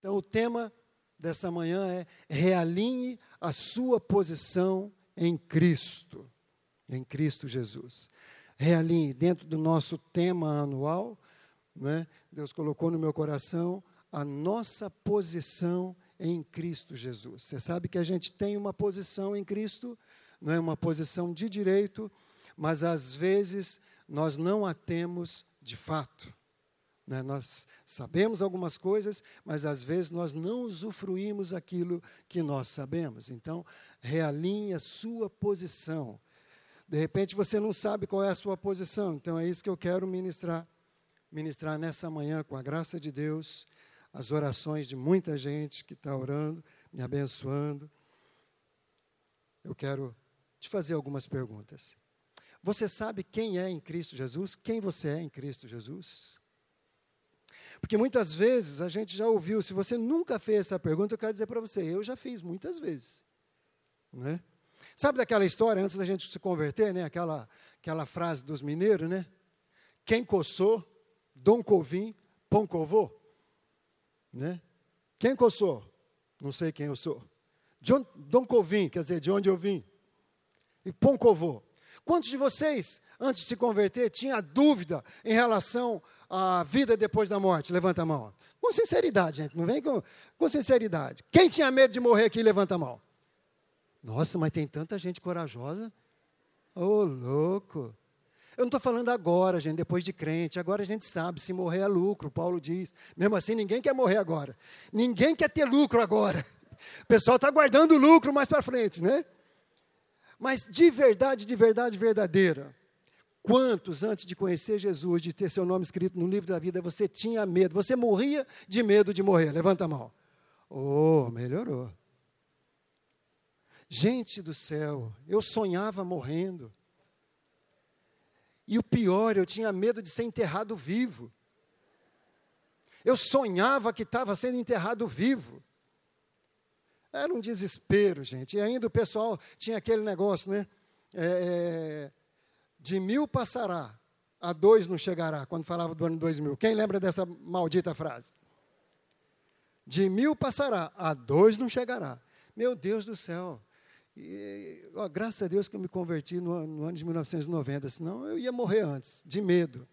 Então, o tema dessa manhã é realinhe a sua posição em Cristo, em Cristo Jesus. Realinhe, dentro do nosso tema anual, né, Deus colocou no meu coração a nossa posição em Cristo Jesus. Você sabe que a gente tem uma posição em Cristo, não é uma posição de direito, mas às vezes nós não a temos de fato. Né? Nós sabemos algumas coisas, mas às vezes nós não usufruímos aquilo que nós sabemos. Então, realinhe a sua posição. De repente você não sabe qual é a sua posição, então é isso que eu quero ministrar. Ministrar nessa manhã, com a graça de Deus, as orações de muita gente que está orando, me abençoando. Eu quero te fazer algumas perguntas. Você sabe quem é em Cristo Jesus? Quem você é em Cristo Jesus? Porque muitas vezes a gente já ouviu, se você nunca fez essa pergunta, eu quero dizer para você, eu já fiz muitas vezes. Né? Sabe daquela história, antes da gente se converter, né? aquela, aquela frase dos mineiros, né? Quem coçou, Dom Covim, Pão Covô? Né? Quem coçou? Não sei quem eu sou. John, Dom Covim, quer dizer, de onde eu vim. E Pão Covô. Quantos de vocês, antes de se converter, tinha dúvida em relação a vida depois da morte? Levanta a mão. Com sinceridade, gente, não vem com, com sinceridade. Quem tinha medo de morrer aqui, levanta a mão. Nossa, mas tem tanta gente corajosa. Ô, oh, louco. Eu não estou falando agora, gente, depois de crente. Agora a gente sabe, se morrer é lucro, Paulo diz. Mesmo assim, ninguém quer morrer agora. Ninguém quer ter lucro agora. O pessoal está guardando lucro mais para frente, né? Mas de verdade, de verdade verdadeira, Quantos, antes de conhecer Jesus, de ter seu nome escrito no livro da vida, você tinha medo? Você morria de medo de morrer? Levanta a mão. Oh, melhorou. Gente do céu, eu sonhava morrendo. E o pior, eu tinha medo de ser enterrado vivo. Eu sonhava que estava sendo enterrado vivo. Era um desespero, gente. E ainda o pessoal tinha aquele negócio, né? É, é de mil passará, a dois não chegará, quando falava do ano 2000. Quem lembra dessa maldita frase? De mil passará, a dois não chegará. Meu Deus do céu. E, ó, graças a Deus que eu me converti no, no, ano de 1990, senão eu ia morrer antes, de medo.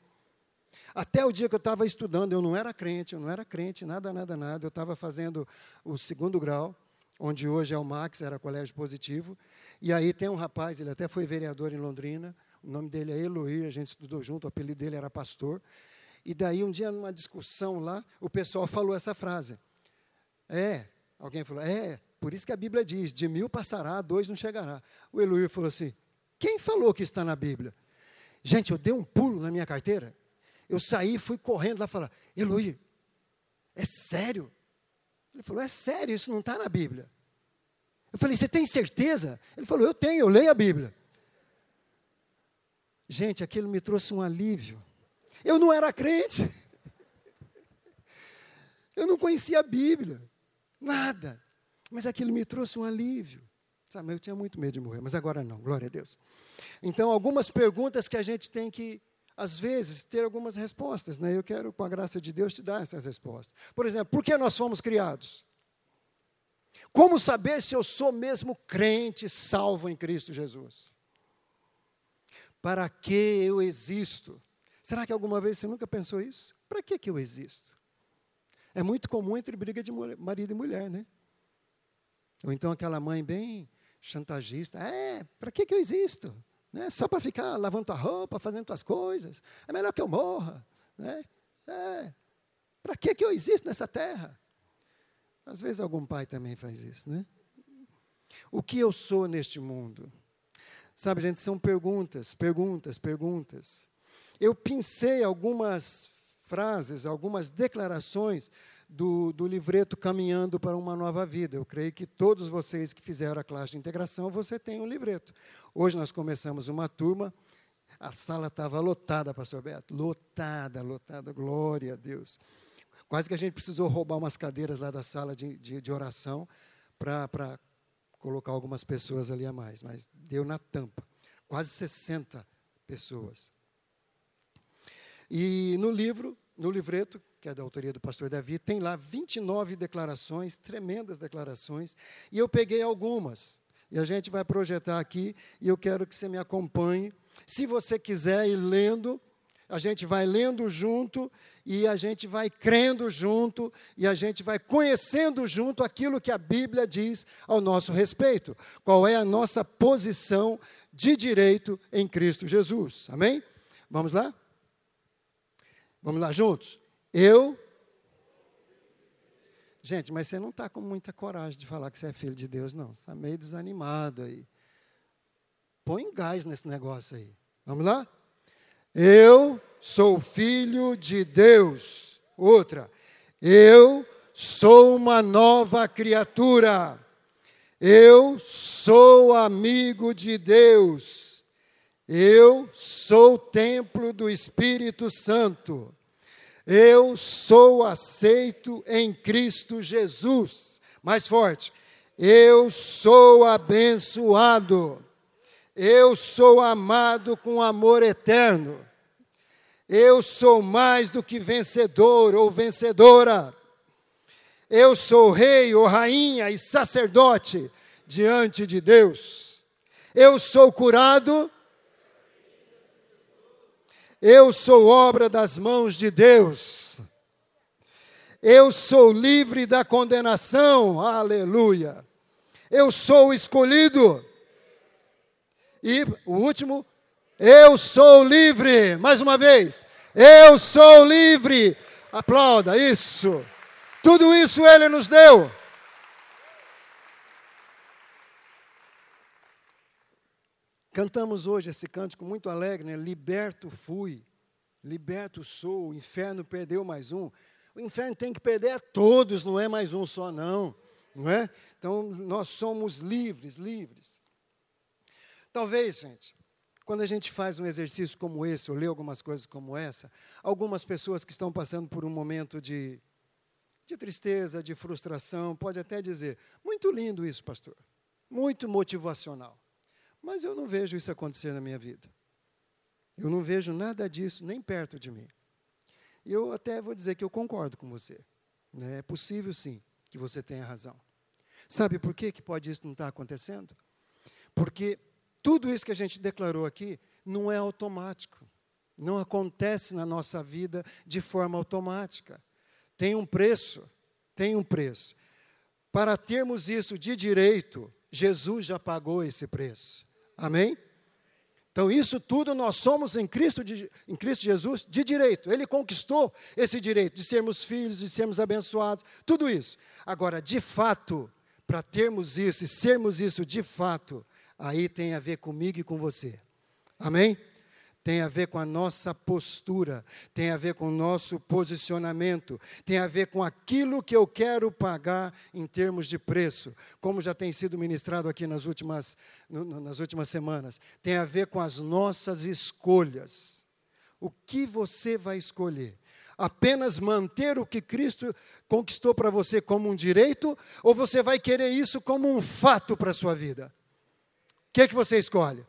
Até o dia que eu estava estudando, eu não era crente, eu não era crente, nada, nada, nada. Eu estava fazendo o segundo grau, onde hoje é o Max, era colégio positivo. E aí tem um rapaz, ele até foi vereador em Londrina, o nome dele é Eloir, a gente estudou junto, o apelido dele era pastor. E daí, um dia, numa discussão lá, o pessoal falou essa frase. É, alguém falou, é, por isso que a Bíblia diz, de mil passará, dois não chegará. O Eloir falou assim, quem falou que está na Bíblia? Gente, eu dei um pulo na minha carteira, eu saí, fui correndo lá falar, Eloir, é sério? Ele falou, é sério, isso não está na Bíblia. Eu falei, você tem certeza? Ele falou, eu tenho, eu leio a Bíblia. Gente, aquilo me trouxe um alívio. Eu não era crente. Eu não conhecia a Bíblia. Nada. Mas aquilo me trouxe um alívio. Sabe, eu tinha muito medo de morrer, mas agora não, glória a Deus. Então, algumas perguntas que a gente tem que, às vezes, ter algumas respostas. Né? Eu quero, com a graça de Deus, te dar essas respostas. Por exemplo, por que nós fomos criados? Como saber se eu sou mesmo crente, salvo em Cristo Jesus? Para que eu existo? Será que alguma vez você nunca pensou isso? Para que, que eu existo? É muito comum entre briga de marido e mulher, né? Ou então aquela mãe bem chantagista. É, para que, que eu existo? Né? Só para ficar lavando tua roupa, fazendo tuas coisas. É melhor que eu morra. Né? É, para que, que eu existo nessa terra? Às vezes algum pai também faz isso, né? O que eu sou neste mundo? Sabe, gente, são perguntas, perguntas, perguntas. Eu pensei algumas frases, algumas declarações do, do livreto Caminhando para uma Nova Vida. Eu creio que todos vocês que fizeram a classe de integração, você tem um livreto. Hoje nós começamos uma turma, a sala estava lotada, pastor Beto, lotada, lotada, glória a Deus. Quase que a gente precisou roubar umas cadeiras lá da sala de, de, de oração para colocar algumas pessoas ali a mais, mas deu na tampa. Quase 60 pessoas. E no livro, no livreto, que é da autoria do pastor Davi, tem lá 29 declarações, tremendas declarações, e eu peguei algumas. E a gente vai projetar aqui, e eu quero que você me acompanhe. Se você quiser ir lendo, a gente vai lendo junto e a gente vai crendo junto e a gente vai conhecendo junto aquilo que a Bíblia diz ao nosso respeito. Qual é a nossa posição de direito em Cristo Jesus. Amém? Vamos lá? Vamos lá juntos? Eu. Gente, mas você não está com muita coragem de falar que você é filho de Deus, não. Você está meio desanimado aí. Põe gás nesse negócio aí. Vamos lá? Eu sou filho de Deus. Outra, eu sou uma nova criatura. Eu sou amigo de Deus. Eu sou templo do Espírito Santo. Eu sou aceito em Cristo Jesus. Mais forte. Eu sou abençoado. Eu sou amado com amor eterno. Eu sou mais do que vencedor ou vencedora. Eu sou rei ou rainha e sacerdote diante de Deus. Eu sou curado. Eu sou obra das mãos de Deus. Eu sou livre da condenação. Aleluia. Eu sou escolhido. E o último, eu sou livre. Mais uma vez. Eu sou livre. Aplauda isso. Tudo isso ele nos deu. Cantamos hoje esse cântico muito alegre, né? Liberto fui, liberto sou, o inferno perdeu mais um. O inferno tem que perder a todos, não é mais um só, não. Não é? Então, nós somos livres, livres. Talvez, gente, quando a gente faz um exercício como esse, ou lê algumas coisas como essa, algumas pessoas que estão passando por um momento de, de tristeza, de frustração, pode até dizer: muito lindo isso, pastor, muito motivacional. Mas eu não vejo isso acontecer na minha vida. Eu não vejo nada disso nem perto de mim. E eu até vou dizer que eu concordo com você. Né? É possível sim que você tenha razão. Sabe por que, que pode isso não estar acontecendo? Porque tudo isso que a gente declarou aqui não é automático. Não acontece na nossa vida de forma automática. Tem um preço, tem um preço. Para termos isso de direito, Jesus já pagou esse preço. Amém? Então, isso tudo nós somos em Cristo, de, em Cristo Jesus de direito. Ele conquistou esse direito de sermos filhos, de sermos abençoados, tudo isso. Agora, de fato, para termos isso e sermos isso de fato, aí tem a ver comigo e com você. Amém? Tem a ver com a nossa postura, tem a ver com o nosso posicionamento, tem a ver com aquilo que eu quero pagar em termos de preço, como já tem sido ministrado aqui nas últimas, no, nas últimas semanas. Tem a ver com as nossas escolhas. O que você vai escolher? apenas manter o que Cristo conquistou para você como um direito, ou você vai querer isso como um fato para a sua vida? Que, é que você escolhe?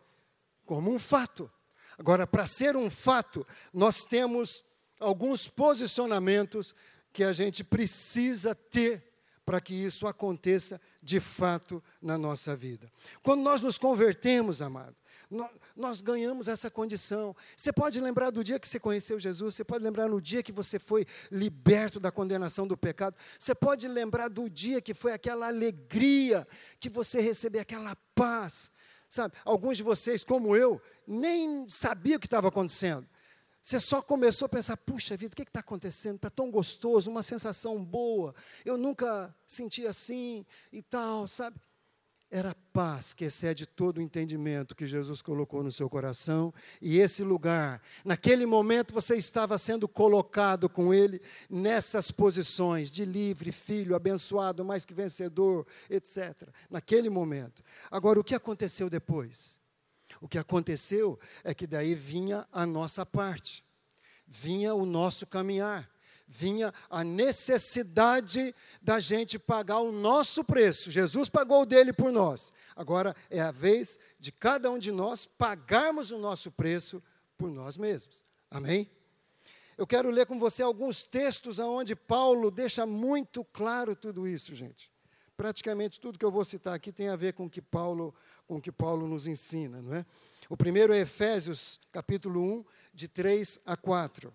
Como um fato. Agora, para ser um fato, nós temos alguns posicionamentos que a gente precisa ter para que isso aconteça de fato na nossa vida. Quando nós nos convertemos, amado, nós, nós, ganhamos essa condição. Você pode lembrar do dia que você conheceu Jesus, você pode lembrar no dia que você foi liberto da condenação do pecado, você pode lembrar do dia que foi aquela alegria que você recebeu, aquela paz Sabe, alguns de vocês, como eu, nem sabia o que estava acontecendo. Você só começou a pensar, puxa vida, o que está acontecendo? Está tão gostoso, uma sensação boa. Eu nunca senti assim e tal, sabe? Era paz que excede todo o entendimento que Jesus colocou no seu coração, e esse lugar, naquele momento você estava sendo colocado com Ele nessas posições de livre, filho, abençoado, mais que vencedor, etc. Naquele momento. Agora, o que aconteceu depois? O que aconteceu é que daí vinha a nossa parte, vinha o nosso caminhar vinha a necessidade da gente pagar o nosso preço. Jesus pagou o dele por nós. Agora é a vez de cada um de nós pagarmos o nosso preço por nós mesmos. Amém? eu quero ler com você alguns textos onde Paulo deixa muito claro tudo isso, gente. Praticamente tudo que eu vou citar aqui tem a ver com o que Paulo, com que Paulo nos ensina, não é? O primeiro é Efésios, capítulo 1, de 3 a 4.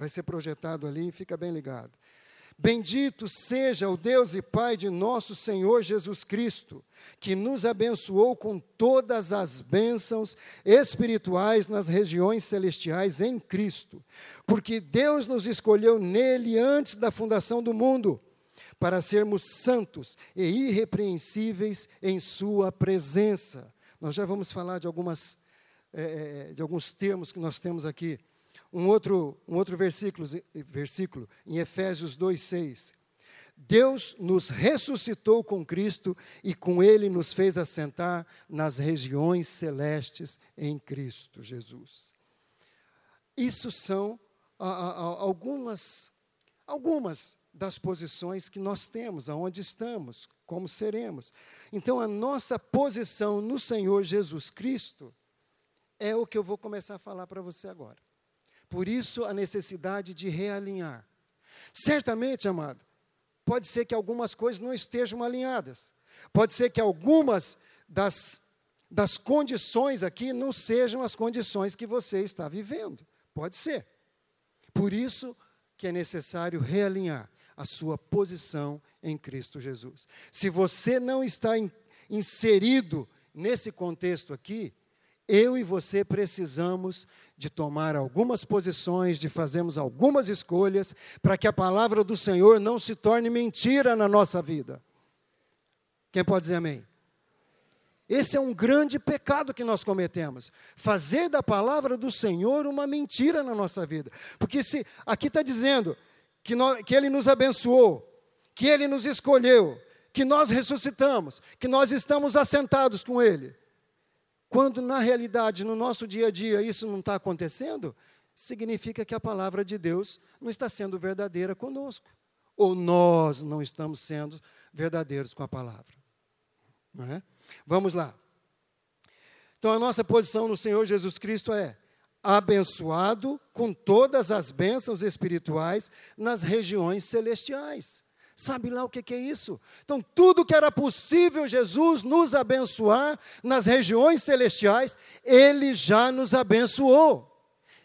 Vai ser projetado ali, fica bem ligado. Bendito seja o Deus e Pai de nosso Senhor Jesus Cristo, que nos abençoou com todas as bênçãos espirituais nas regiões celestiais em Cristo, porque Deus nos escolheu nele antes da fundação do mundo, para sermos santos e irrepreensíveis em Sua presença. Nós já vamos falar de, algumas, é, de alguns termos que nós temos aqui. Um outro, um outro versículo, versículo, em Efésios 2,6. Deus nos ressuscitou com Cristo e com Ele nos fez assentar nas regiões celestes em Cristo Jesus. Isso são a, a, algumas, algumas das posições que nós temos, aonde estamos, como seremos. Então, a nossa posição no Senhor Jesus Cristo é o que eu vou começar a falar para você agora. Por isso, a necessidade de realinhar. Certamente, amado, pode ser que algumas coisas não estejam alinhadas. Pode ser que algumas das, das condições aqui não sejam as condições que você está vivendo. Pode ser. Por isso que é necessário realinhar a sua posição em Cristo Jesus. Se você não está in, inserido nesse contexto aqui, eu e você precisamos de tomar algumas posições, de fazermos algumas escolhas, para que a palavra do Senhor não se torne mentira na nossa vida. Quem pode dizer amém? Esse é um grande pecado que nós cometemos. Fazer da palavra do Senhor uma mentira na nossa vida. Porque se aqui está dizendo que, nós, que Ele nos abençoou, que Ele nos escolheu, que nós ressuscitamos, que nós estamos assentados com Ele. Quando na realidade, no nosso dia a dia, isso não está acontecendo, significa que a palavra de Deus não está sendo verdadeira conosco. Ou nós não estamos sendo verdadeiros com a palavra. Não é? Vamos lá. Então, a nossa posição no Senhor Jesus Cristo é abençoado com todas as bênçãos espirituais nas regiões celestiais. Sabe lá o que, é isso? Então, tudo que era possível Jesus nos abençoar nas regiões celestiais, Ele já nos abençoou.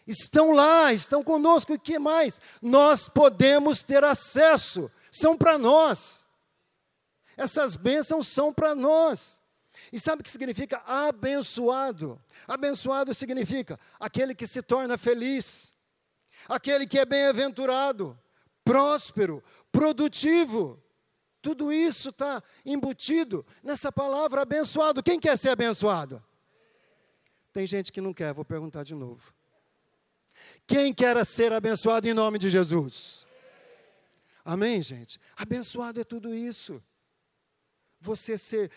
Estão lá, estão conosco, e que mais? Nós podemos ter acesso, são para nós. Essas bênçãos são para nós. E sabe o que significa abençoado? Abençoado significa aquele que se torna feliz, aquele que é bem-aventurado, próspero, produtivo. Tudo isso está embutido nessa palavra abençoado. Quem quer ser abençoado? Tem gente que não quer, vou perguntar de novo. Quem quer ser abençoado em nome de Jesus? Amém, gente? Abençoado é tudo isso. Você ser,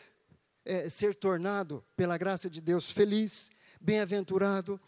é, ser tornado, pela graça de Deus, feliz, bem-aventurado,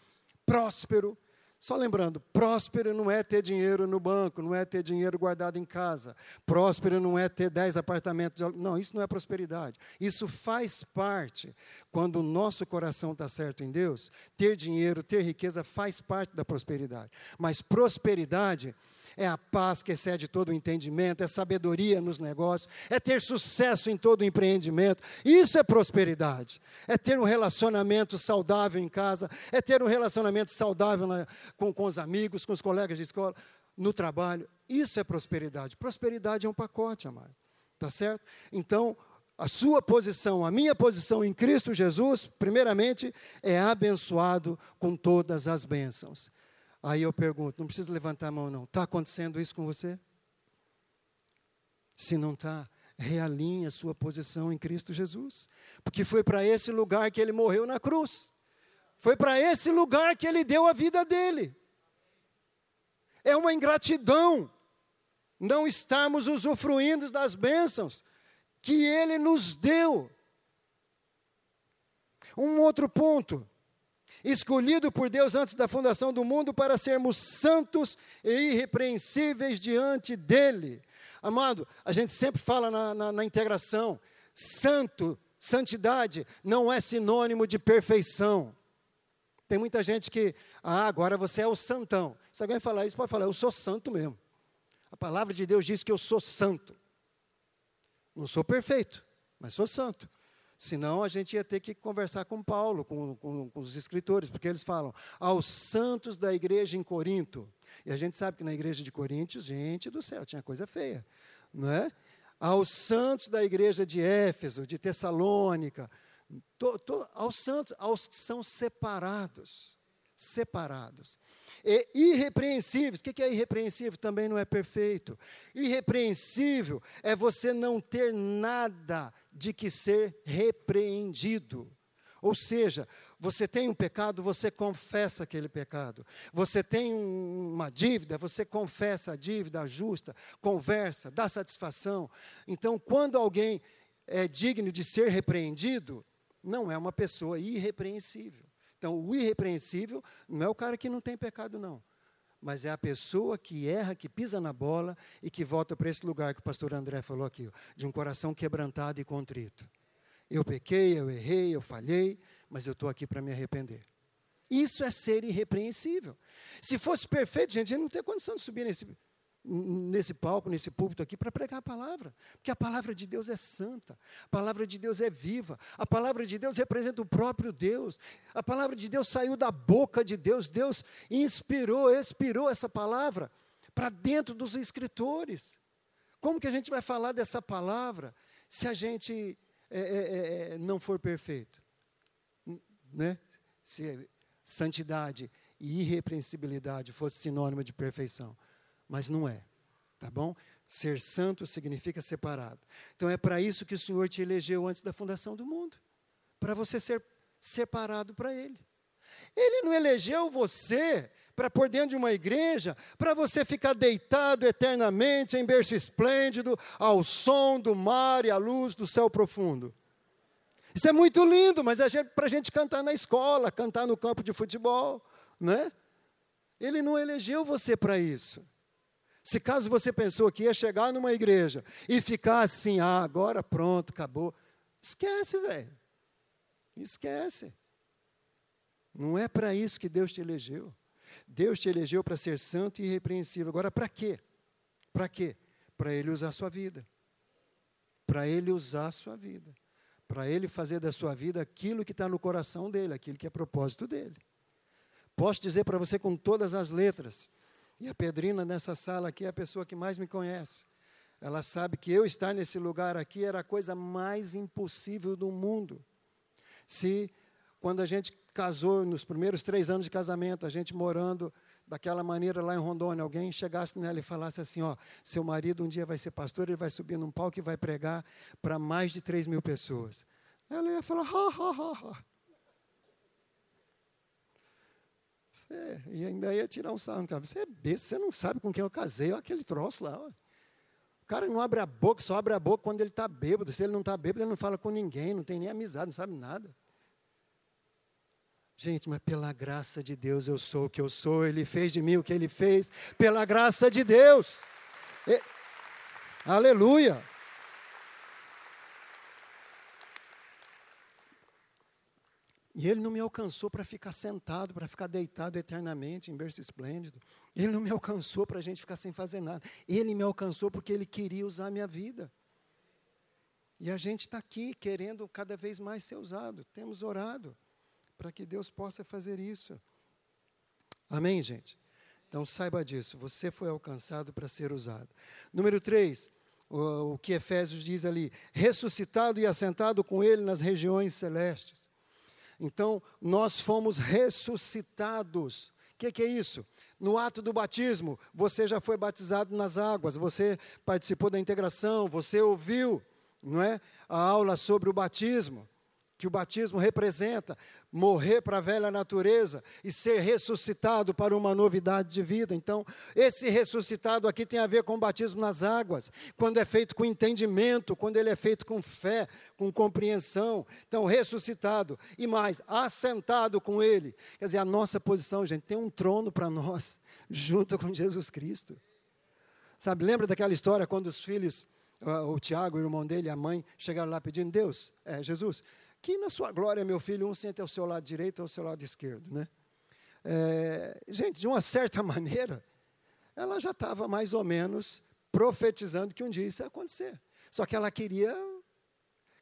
próspero, só lembrando, próspero não é ter dinheiro no banco, não é ter dinheiro guardado em casa. Próspero não é ter dez apartamentos. De... Não, isso não é prosperidade. Isso faz parte. Quando o nosso coração está certo em Deus, ter dinheiro, ter riqueza faz parte da prosperidade. Mas prosperidade é a paz que excede todo o entendimento, é sabedoria nos negócios, é ter sucesso em todo o empreendimento. Isso é prosperidade. É ter um relacionamento saudável em casa, é ter um relacionamento saudável na, com, com os amigos, com os colegas de escola, no trabalho. Isso é prosperidade. Prosperidade é um pacote, amado. Tá certo? Então, a sua posição, a minha posição em Cristo Jesus, primeiramente, é abençoado com todas as bênçãos. Aí eu pergunto, não precisa levantar a mão não, está acontecendo isso com você? Se não está, realinhe a sua posição em Cristo Jesus. Porque foi para esse lugar que ele morreu na cruz. Foi para esse lugar que ele deu a vida dele. É uma ingratidão não estarmos usufruindo das bênçãos que ele nos deu. Um outro ponto escolhido por Deus antes da fundação do mundo para sermos santos e irrepreensíveis diante dEle. Amado, a gente sempre fala na, na, na integração, santo, santidade não é sinônimo de perfeição. Tem muita gente que, ah, agora você é o santão. Se alguém falar isso, pode falar, eu sou santo mesmo. A palavra de Deus diz que eu sou santo. Não sou perfeito, mas sou santo. Senão a gente ia ter que conversar com Paulo, com, com, com, os escritores, porque eles falam aos santos da igreja em Corinto. E a gente sabe que na igreja de Coríntios, gente do céu, tinha coisa feia, não é? Aos santos da igreja de Éfeso, de Tessalônica, to, to, aos santos, aos que são separados, separados. E irrepreensíveis, o que é irrepreensível? Também não é perfeito. Irrepreensível é você não ter nada de que ser repreendido. Ou seja, você tem um pecado, você confessa aquele pecado. Você tem uma dívida, você confessa a dívida justa, conversa, dá satisfação. Então, quando alguém é digno de ser repreendido, não é uma pessoa irrepreensível. Então, o irrepreensível não é o cara que não tem pecado, não. Mas é a pessoa que erra, que pisa na bola e que volta para esse lugar que o pastor André falou aqui, de um coração quebrantado e contrito. Eu pequei, eu errei, eu falhei, mas eu estou aqui para me arrepender. Isso é ser irrepreensível. Se fosse perfeito, gente, gente não tem condição de subir nesse, nesse palco, nesse púlpito aqui, para pregar a palavra. Porque a palavra de Deus é santa, a palavra de Deus é viva, a palavra de Deus representa o próprio Deus, a palavra de Deus saiu da boca de Deus, Deus inspirou, expirou essa palavra para dentro dos escritores. Como que a gente vai falar dessa palavra se a gente é, é, é, não for perfeito? Né? Se santidade e irrepreensibilidade fosse sinônimo de perfeição mas não é. Tá bom? Ser santo significa separado. Então é para isso que o Senhor te elegeu antes da fundação do mundo para você ser separado para Ele. Ele não elegeu você para pôr dentro de uma igreja, para você ficar deitado eternamente em berço esplêndido, ao som do mar e à luz do céu profundo. Isso é muito lindo, mas é para a gente cantar na escola, cantar no campo de futebol, né? Ele não elegeu você para isso. Se caso você pensou que ia chegar numa igreja e ficar assim, ah, agora pronto, acabou. Esquece, velho. Esquece. Não é para isso que Deus te elegeu. Deus te elegeu para ser santo e irrepreensível. Agora, para quê? Para quê? Para Ele usar a sua vida. Para Ele usar a sua vida. Para Ele fazer da sua vida aquilo que está no coração dele, aquilo que é propósito dele. Posso dizer para você com todas as letras e a Pedrina nessa sala aqui é a pessoa que mais me conhece. Ela sabe que eu estar nesse lugar aqui era a coisa mais impossível do mundo. Se, quando a gente casou, nos primeiros três anos de casamento, a gente morando daquela maneira lá em Rondônia, alguém chegasse nela e falasse assim: Ó, seu marido um dia vai ser pastor, ele vai subir num palco e vai pregar para mais de três mil pessoas. Ela ia falar: ha, ha, ha, ha. Você, e ainda ia tirar um sarro cara. Você é besta, você não sabe com quem eu casei, olha aquele troço lá. Ó. O cara não abre a boca, só abre a boca quando ele está bêbado. Se ele não está bêbado, ele não fala com ninguém, não tem nem amizade, não sabe nada. Gente, mas pela graça de Deus eu sou o que eu sou, Ele fez de mim o que Ele fez, pela graça de Deus. E, aleluia. E ele não me alcançou para ficar sentado, para ficar deitado eternamente em berço esplêndido. Ele não me alcançou para a gente ficar sem fazer nada. Ele me alcançou porque ele queria usar a minha vida. E a gente está aqui querendo cada vez mais ser usado. Temos orado para que Deus possa fazer isso. Amém, gente? Então saiba disso. Você foi alcançado para ser usado. Número 3, o, que Efésios diz ali: ressuscitado e assentado com ele nas regiões celestes. Então, nós fomos ressuscitados. O que, que, é isso? No ato do batismo, você já foi batizado nas águas, você participou da integração, você ouviu, não é, a aula sobre o batismo que o batismo representa, morrer para a velha natureza e ser ressuscitado para uma novidade de vida. Então, esse ressuscitado aqui tem a ver com o batismo nas águas, quando é feito com entendimento, quando ele é feito com fé, com compreensão. Então, ressuscitado e mais, assentado com ele. Quer dizer, a nossa posição, gente, tem um trono para nós, junto com Jesus Cristo. Sabe, lembra daquela história quando os filhos, o Tiago, o irmão dele, a mãe, chegaram lá pedindo, Deus, é, Jesus, que na sua glória, meu filho, um sente ao seu lado direito ou ao seu lado esquerdo, né? é, gente, de uma certa maneira, ela já estava mais ou menos profetizando que um dia isso ia acontecer. Só que ela queria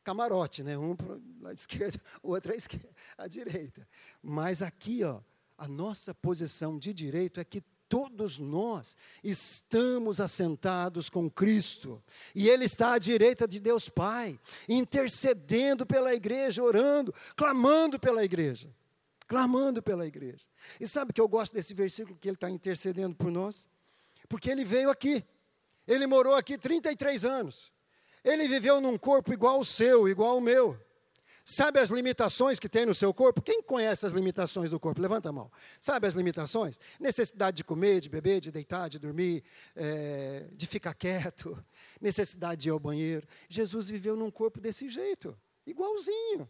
camarote, né? Um para a esquerda, o outro à, esquerda, à direita. Mas aqui, ó, a nossa posição de direito é que todos nós estamos assentados com Cristo, e Ele está à direita de Deus Pai, intercedendo pela igreja, orando, clamando pela igreja, clamando pela igreja. E sabe que eu gosto desse versículo que Ele está intercedendo por nós? Porque Ele veio aqui, Ele morou aqui 33 anos, Ele viveu num corpo igual ao seu, igual ao meu. Sabe as limitações que tem no seu corpo? Quem conhece as limitações do corpo? Levanta a mão. Sabe as limitações? Necessidade de comer, de beber, de deitar, de dormir, é, de ficar quieto, necessidade de ir ao banheiro. Jesus viveu num corpo desse jeito, igualzinho.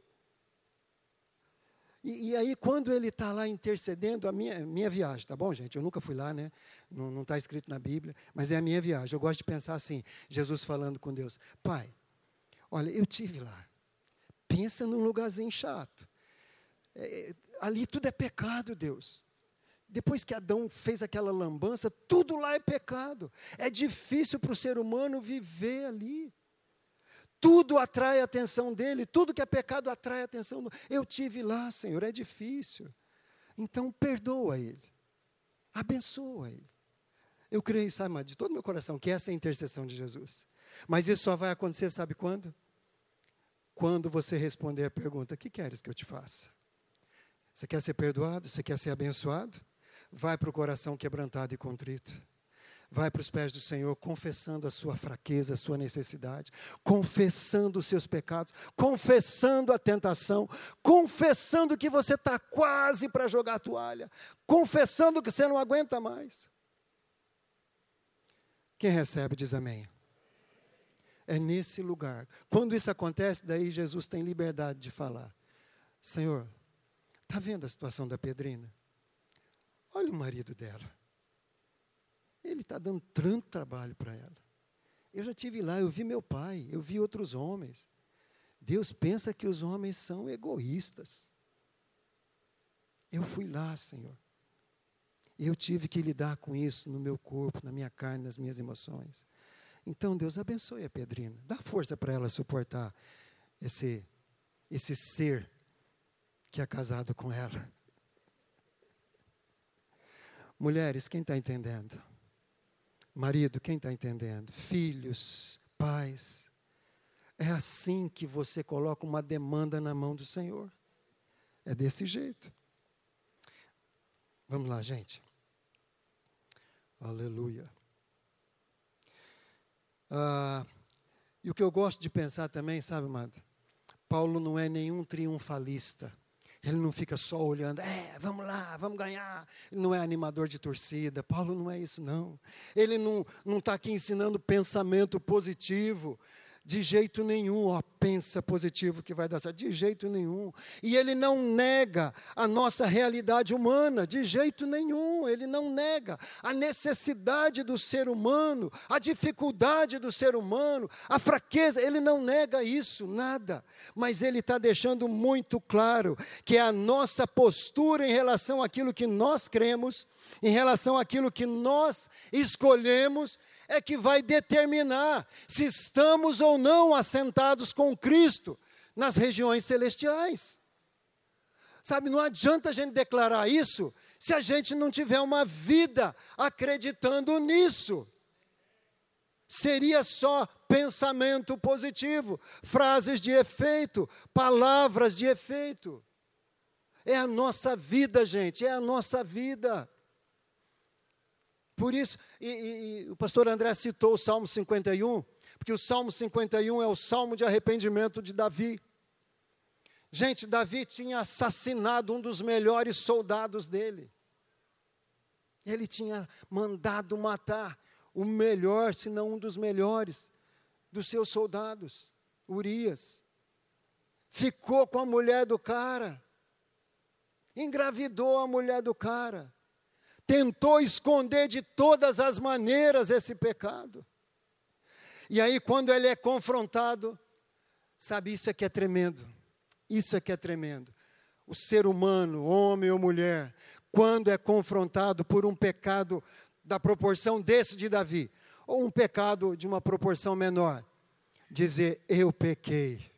E, e aí, quando ele está lá intercedendo, a minha, minha viagem, tá bom, gente? Eu nunca fui lá, né? Não está escrito na Bíblia, mas é a minha viagem. Eu gosto de pensar assim: Jesus falando com Deus, Pai, olha, eu tive lá pensa num lugarzinho chato. É, ali tudo é pecado, Deus. Depois que Adão fez aquela lambança, tudo lá é pecado. É difícil para o ser humano viver ali. Tudo atrai a atenção dele, tudo que é pecado atrai a atenção. Eu tive lá, Senhor, é difícil. Então perdoa ele. Abençoa ele. Eu creio, sabe, de todo meu coração, que essa é a intercessão de Jesus. Mas isso só vai acontecer, sabe quando? Quando você responder a pergunta: O que queres que eu te faça? Você quer ser perdoado? Você quer ser abençoado? Vai para o coração quebrantado e contrito. Vai para os pés do Senhor, confessando a sua fraqueza, a sua necessidade, confessando os seus pecados, confessando a tentação, confessando que você está quase para jogar a toalha, confessando que você não aguenta mais. Quem recebe diz amém. É nesse lugar. Quando isso acontece, daí Jesus tem liberdade de falar: Senhor, está vendo a situação da Pedrina? Olha o marido dela. Ele está dando tanto trabalho para ela. Eu já tive lá, eu vi meu pai, eu vi outros homens. Deus pensa que os homens são egoístas. Eu fui lá, Senhor. Eu tive que lidar com isso no meu corpo, na minha carne, nas minhas emoções. Então, Deus abençoe a Pedrina. Dá força para ela suportar esse, esse ser que é casado com ela. Mulheres, quem está entendendo? Marido, quem está entendendo? Filhos, pais. É assim que você coloca uma demanda na mão do Senhor. É desse jeito. Vamos lá, gente. Aleluia. Ah, e o que eu gosto de pensar também, sabe, amado? Paulo não é nenhum triunfalista. Ele não fica só olhando, é, vamos lá, vamos ganhar. Ele não é animador de torcida. Paulo não é isso, não. Ele não está aqui ensinando pensamento positivo. De jeito nenhum, ó, pensa positivo que vai dar certo. De jeito nenhum. E ele não nega a nossa realidade humana, de jeito nenhum. Ele não nega a necessidade do ser humano, a dificuldade do ser humano, a fraqueza. Ele não nega isso, nada. Mas ele está deixando muito claro que a nossa postura em relação àquilo que nós cremos, em relação àquilo que nós escolhemos, é que vai determinar se estamos ou não assentados com Cristo nas regiões celestiais. Sabe, não adianta a gente declarar isso se a gente não tiver uma vida acreditando nisso. Seria só pensamento positivo, frases de efeito, palavras de efeito. É a nossa vida, gente, é a nossa vida. Por isso, e, e, o pastor André citou o Salmo 51, porque o Salmo 51 é o salmo de arrependimento de Davi. Gente, Davi tinha assassinado um dos melhores soldados dele. Ele tinha mandado matar o melhor, se não um dos melhores, dos seus soldados, Urias. Ficou com a mulher do cara, engravidou a mulher do cara tentou esconder de todas as maneiras esse pecado. E aí, quando ele é confrontado, sabe, isso é que é tremendo. Isso é que é tremendo. O ser humano, homem ou mulher, quando é confrontado por um pecado da proporção desse de Davi, ou um pecado de uma proporção menor, dizer: Eu pequei,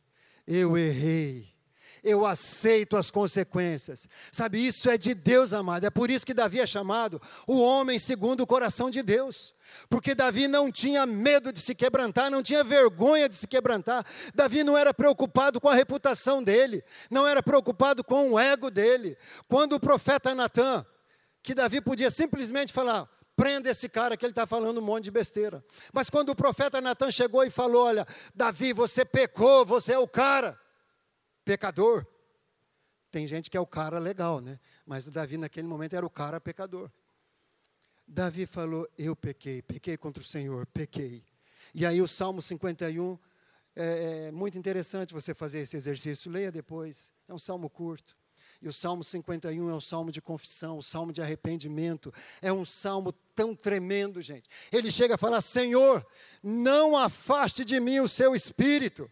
eu errei, eu aceito as consequências. Sabe, isso é de Deus, amado. É por isso que Davi é chamado o homem segundo o coração de Deus. Porque Davi não tinha medo de se quebrantar, não tinha vergonha de se quebrantar. Davi não era preocupado com a reputação dele, não era preocupado com o ego dele. Quando o profeta Natan, que Davi podia simplesmente falar: prenda esse cara que ele está falando um monte de besteira. Mas quando o profeta Natan chegou e falou: Olha, Davi, você pecou, você é o cara, pecador. Tem gente que é o cara legal, né? Mas o Davi naquele momento era o cara pecador. Davi falou: Eu pequei, pequei contra o Senhor, pequei. E aí o Salmo 51, é, é muito interessante você fazer esse exercício, leia depois, é um salmo curto. E o Salmo 51 é um salmo de confissão, um salmo de arrependimento. É um salmo tão tremendo, gente. Ele chega a falar: Senhor, não afaste de mim o seu espírito,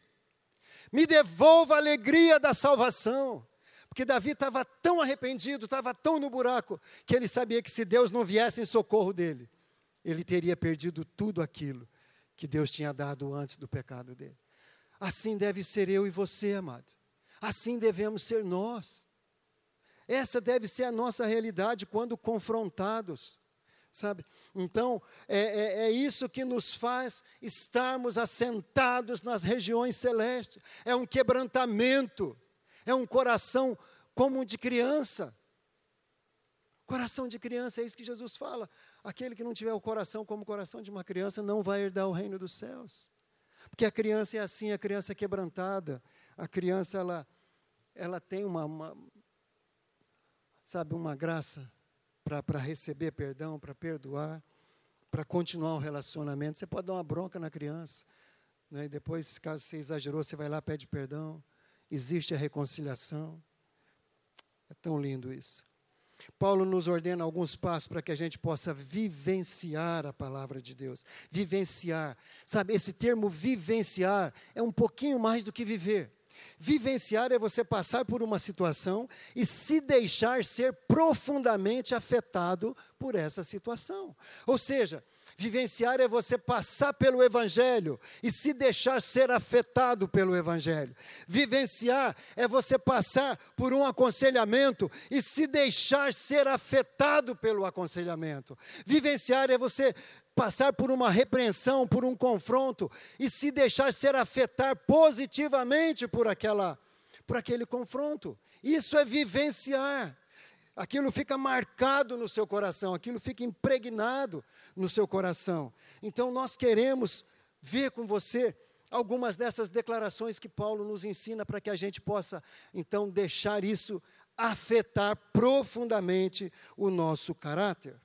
me devolva a alegria da salvação. Porque Davi estava tão arrependido, estava tão no buraco, que ele sabia que se Deus não viesse em socorro dele, ele teria perdido tudo aquilo que Deus tinha dado antes do pecado dele. Assim deve ser eu e você, amado. Assim devemos ser nós. Essa deve ser a nossa realidade quando confrontados, sabe? Então, é, é, é, isso que nos faz estarmos assentados nas regiões celestes. É um quebrantamento é um coração como de criança. Coração de criança, é isso que Jesus fala. Aquele que não tiver o coração como o coração de uma criança não vai herdar o reino dos céus. Porque a criança é assim, a criança é quebrantada. A criança, ela, ela tem uma, uma sabe, uma graça para receber perdão, para perdoar, para continuar um relacionamento. Você pode dar uma bronca na criança, né? e depois, caso você exagerou, você vai lá pede perdão existe a reconciliação. É tão lindo isso. Paulo nos ordena alguns passos para que a gente possa vivenciar a palavra de Deus. Vivenciar. Sabe, esse termo vivenciar é um pouquinho mais do que viver. Vivenciar é você passar por uma situação e se deixar ser profundamente afetado por essa situação. Ou seja, Vivenciar é você passar pelo Evangelho e se deixar ser afetado pelo Evangelho. Vivenciar é você passar por um aconselhamento e se deixar ser afetado pelo aconselhamento. Vivenciar é você passar por uma repreensão, por um confronto e se deixar ser afetar positivamente por aquela por aquele confronto. Isso é vivenciar. Aquilo fica marcado no seu coração, aquilo fica impregnado no seu coração. Então, nós queremos ver com você algumas dessas declarações que Paulo nos ensina para que a gente possa, então, deixar isso afetar profundamente o nosso caráter.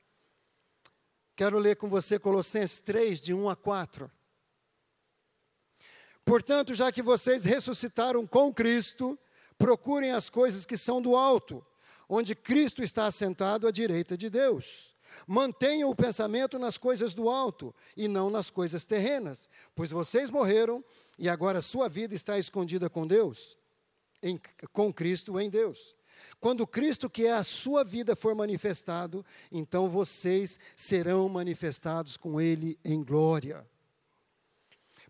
Quero ler com você Colossenses 3, de 1 a 4. Portanto, já que vocês ressuscitaram com Cristo, procurem as coisas que são do alto, onde Cristo está assentado à direita de Deus. Mantenham o pensamento nas coisas do alto e não nas coisas terrenas, pois vocês morreram e agora sua vida está escondida com Deus, em, com Cristo em Deus. Quando Cristo, que é a sua vida, for manifestado, então vocês serão manifestados com Ele em glória.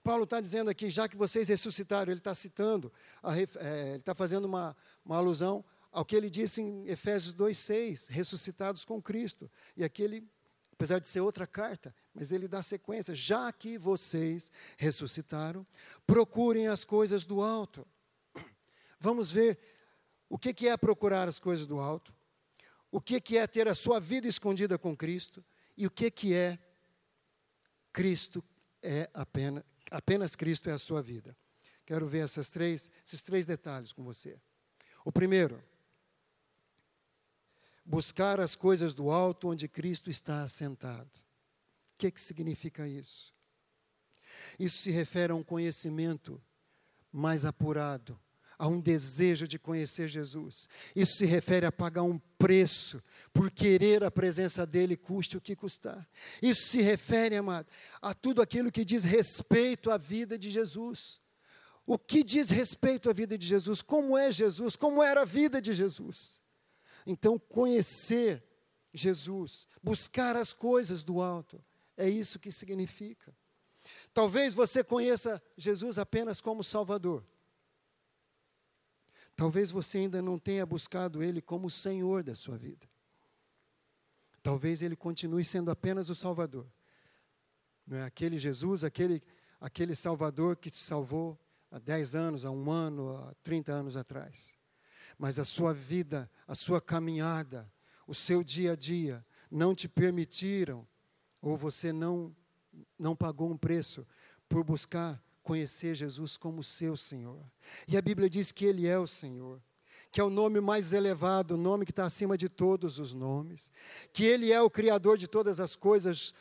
Paulo está dizendo aqui, já que vocês ressuscitaram, ele está citando, a, é, ele está fazendo uma, uma alusão ao que ele disse em Efésios 2,6, ressuscitados com Cristo. E aqui ele, apesar de ser outra carta, mas ele dá sequência, já que vocês ressuscitaram, procurem as coisas do alto. Vamos ver o que é procurar as coisas do alto, o que é ter a sua vida escondida com Cristo e o que é Cristo é apenas, apenas Cristo é a sua vida. Quero ver essas três, esses três detalhes com você. O primeiro, buscar as coisas do alto onde Cristo está assentado. O que, que significa isso? Isso se refere a um conhecimento mais apurado, a um desejo de conhecer Jesus. Isso se refere a pagar um preço por querer a presença dele, custe o que custar. Isso se refere, amado, a tudo aquilo que diz respeito à vida de Jesus. O que diz respeito à vida de Jesus? Como é Jesus? Como era a vida de Jesus? Então, conhecer Jesus, buscar as coisas do alto, é isso que significa. Talvez você conheça Jesus apenas como Salvador. Talvez você ainda não tenha buscado Ele como Senhor da sua vida. Talvez Ele continue sendo apenas o Salvador. Não é aquele Jesus, aquele, aquele Salvador que te salvou há 10 anos, há um ano, há 30 anos atrás. Mas a sua vida, a sua caminhada, o seu dia a dia não te permitiram, ou você não, não pagou um preço por buscar conhecer Jesus como seu Senhor. E a Bíblia diz que Ele é o Senhor, que é o nome mais elevado, o nome que está acima de todos os nomes, que Ele é o Criador de todas as coisas,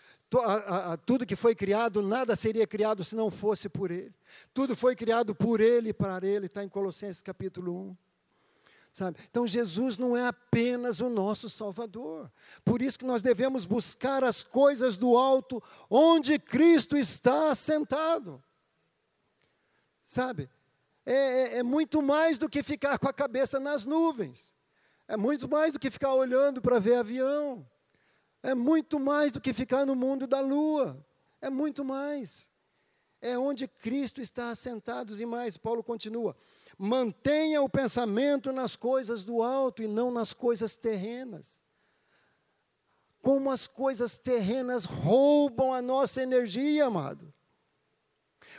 tudo que foi criado, nada seria criado se não fosse por Ele. Tudo foi criado por Ele e para Ele, está em Colossenses capítulo 1. Sabe? Então Jesus não é apenas o nosso Salvador. Por isso que nós devemos buscar as coisas do alto, onde Cristo está assentado. Sabe? É, é, é, muito mais do que ficar com a cabeça nas nuvens. É muito mais do que ficar olhando para ver avião. É muito mais do que ficar no mundo da lua. É muito mais. É onde Cristo está assentado e mais. Paulo continua: mantenha o pensamento nas coisas do alto e não nas coisas terrenas. Como as coisas terrenas roubam a nossa energia, amado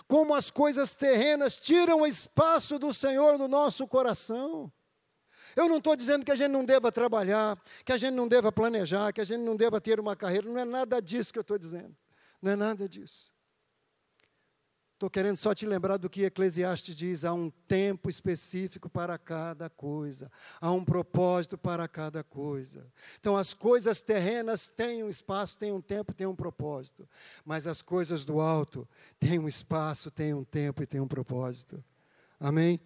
como as coisas terrenas tiram o espaço do Senhor no nosso coração. Eu não estou dizendo que a gente não deva trabalhar, que a gente não deva planejar, que a gente não deva ter uma carreira, não é nada disso que eu estou dizendo. Não é nada disso. Estou querendo só te lembrar do que Eclesiastes diz: há um tempo específico para cada coisa, há um propósito para cada coisa. Então, as coisas terrenas têm um espaço, têm um tempo, têm um propósito, mas as coisas do alto têm um espaço, têm um tempo e têm um propósito. Amém?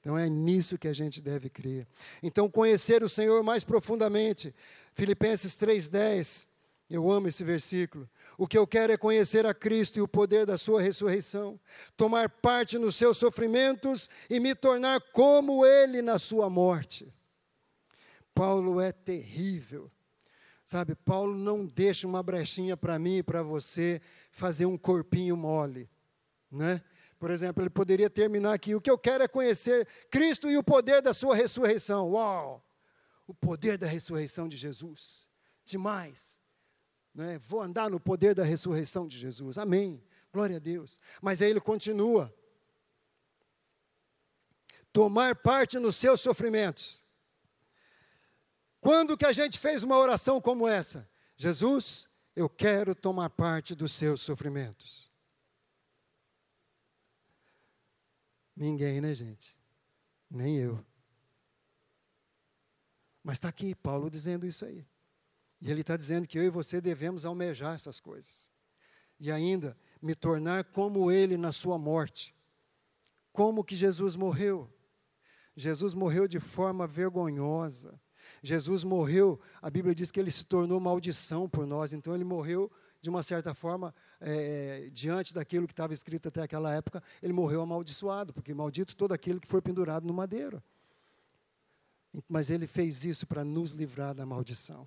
Então, é nisso que a gente deve crer. Então, conhecer o Senhor mais profundamente. Filipenses 3,10, eu amo esse versículo. O que eu quero é conhecer a Cristo e o poder da Sua ressurreição, tomar parte nos seus sofrimentos e me tornar como Ele na Sua morte. Paulo é terrível. Sabe, Paulo não deixa uma brechinha para mim e para você fazer um corpinho mole, né? Por exemplo, ele poderia terminar aqui: o que eu quero é conhecer Cristo e o poder da sua ressurreição. Uau! O poder da ressurreição de Jesus. Demais. Né? Vou andar no poder da ressurreição de Jesus. Amém. Glória a Deus. Mas aí ele continua. Tomar parte nos seus sofrimentos. Quando que a gente fez uma oração como essa? Jesus, eu quero tomar parte dos seus sofrimentos. Ninguém, né, gente? Nem eu. Mas está aqui Paulo dizendo isso aí. E ele está dizendo que eu e você devemos almejar essas coisas. E ainda, me tornar como ele na sua morte. Como que Jesus morreu? Jesus morreu de forma vergonhosa. Jesus morreu, a Bíblia diz que ele se tornou maldição por nós, então ele morreu de uma certa forma, é, diante daquilo que estava escrito até aquela época, ele morreu amaldiçoado, porque maldito todo aquele que foi pendurado no madeiro. Mas ele fez isso para nos livrar da maldição.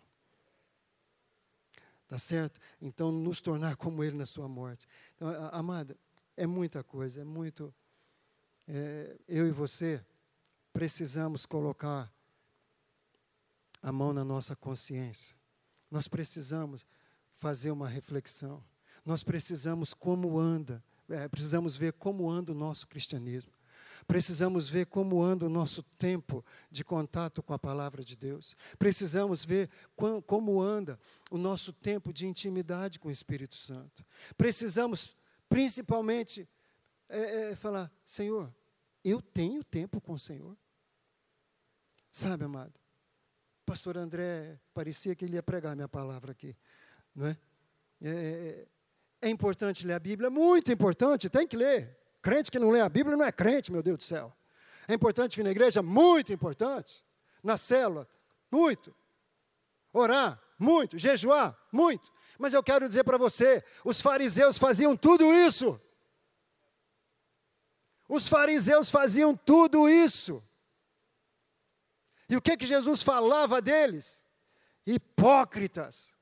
Tá certo? Então, nos tornar como Ele na sua morte. Então, amada, é muita coisa, é muito. É, eu e você precisamos colocar a mão na nossa consciência. Nós precisamos fazer uma reflexão. Nós precisamos como anda, é, precisamos ver como anda o nosso cristianismo. Precisamos ver como anda o nosso tempo de contato com a palavra de Deus. Precisamos ver como anda o nosso tempo de intimidade com o Espírito Santo. Precisamos, principalmente, é, é, falar: Senhor, eu tenho tempo com o Senhor. Sabe, amado? Pastor André parecia que ele ia pregar minha palavra aqui, não é? É, é, é importante ler a Bíblia, muito importante, tem que ler. Crente que não lê a Bíblia não é crente, meu Deus do céu. É importante vir na igreja? Muito importante. Na célula? Muito. Orar? Muito. Jejuar? Muito. Mas eu quero dizer para você: os fariseus faziam tudo isso. Os fariseus faziam tudo isso. E o que que Jesus falava deles? Hipócritas.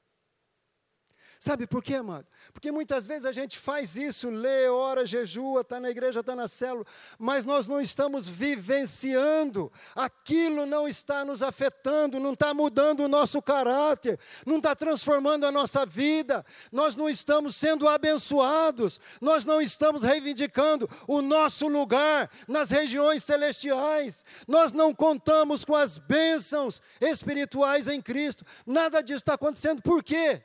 Sabe por quê, amado? Porque muitas vezes a gente faz isso, lê, ora, jejua, está na igreja, está na célula, mas nós não estamos vivenciando, aquilo não está nos afetando, não está mudando o nosso caráter, não está transformando a nossa vida, nós não estamos sendo abençoados, nós não estamos reivindicando o nosso lugar nas regiões celestiais, nós não contamos com as bênçãos espirituais em Cristo, nada disso está acontecendo, por quê?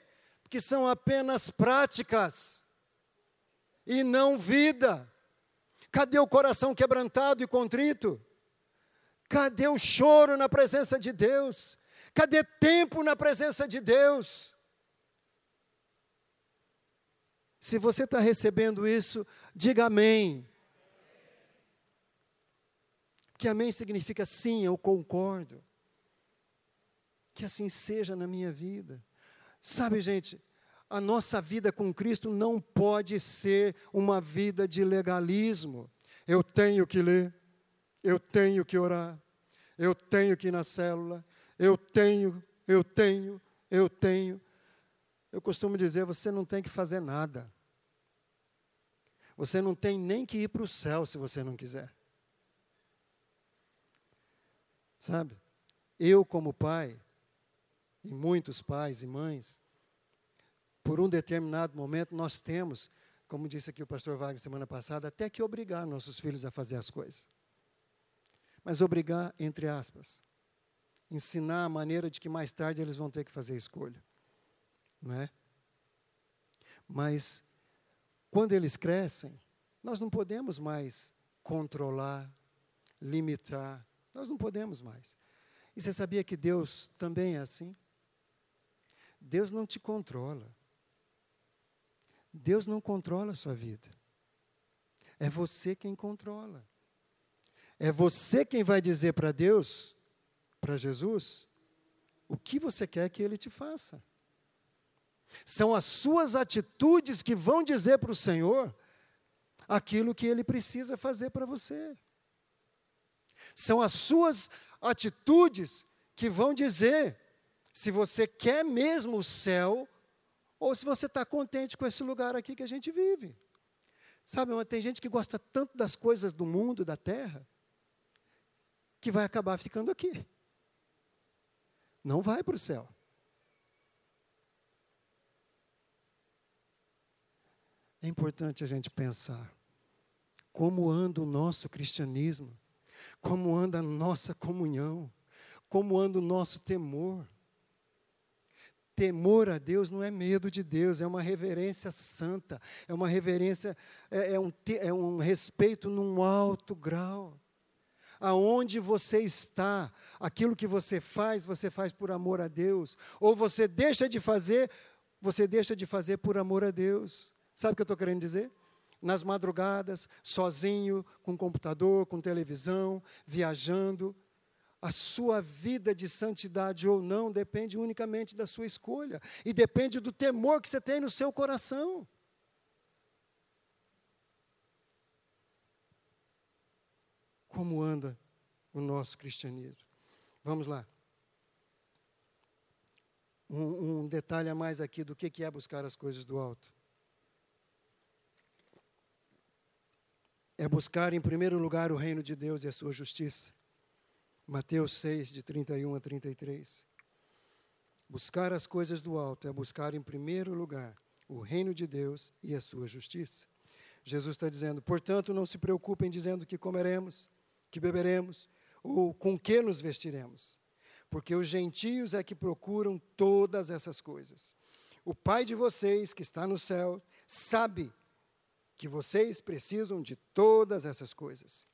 Que são apenas práticas e não vida. Cadê o coração quebrantado e contrito? Cadê o choro na presença de Deus? Cadê tempo na presença de Deus? Se você está recebendo isso, diga amém. Que amém significa sim, eu concordo. Que assim seja na minha vida. Sabe, gente, a nossa vida com Cristo não pode ser uma vida de legalismo. Eu tenho que ler, eu tenho que orar, eu tenho que ir na célula, eu tenho, eu tenho, eu tenho. Eu costumo dizer: você não tem que fazer nada. Você não tem nem que ir para o céu se você não quiser. Sabe? Eu, como pai, e muitos pais e mães, por um determinado momento nós temos, como disse aqui o pastor Wagner semana passada, até que obrigar nossos filhos a fazer as coisas. Mas obrigar entre aspas. Ensinar a maneira de que mais tarde eles vão ter que fazer a escolha. Não é? Mas quando eles crescem, nós não podemos mais controlar, limitar. Nós não podemos mais. E você sabia que Deus também é assim? Deus não te controla. Deus não controla a sua vida. É você quem controla. É você quem vai dizer para Deus, para Jesus, o que você quer que Ele te faça. São as suas atitudes que vão dizer para o Senhor aquilo que Ele precisa fazer para você. São as suas atitudes que vão dizer se você quer mesmo o céu ou se você está contente com esse lugar aqui que a gente vive. Sabe, tem gente que gosta tanto das coisas do mundo, da terra, que vai acabar ficando aqui. Não vai para o céu. É importante a gente pensar como anda o nosso cristianismo, como anda a nossa comunhão, como anda o nosso temor. Temor a Deus não é medo de Deus, é uma reverência santa, é uma reverência, é, é, um, é um respeito num alto grau. Aonde você está, aquilo que você faz, você faz por amor a Deus, ou você deixa de fazer, você deixa de fazer por amor a Deus. Sabe o que eu estou querendo dizer? Nas madrugadas, sozinho, com computador, com televisão, viajando, a sua vida de santidade ou não depende unicamente da sua escolha e depende do temor que você tem no seu coração. Como anda o nosso cristianismo? Vamos lá. Um, um detalhe a mais aqui do que, que é buscar as coisas do alto. É buscar, em primeiro lugar, o reino de Deus e a sua justiça. Mateus 6, de 31 a 33. Buscar as coisas do alto é buscar em primeiro lugar o reino de Deus e a sua justiça. Jesus está dizendo, portanto, não se preocupem dizendo que comeremos, que beberemos ou com que nos vestiremos, porque os gentios é que procuram todas essas coisas. O Pai de vocês, que está no céu, sabe que vocês precisam de todas essas coisas.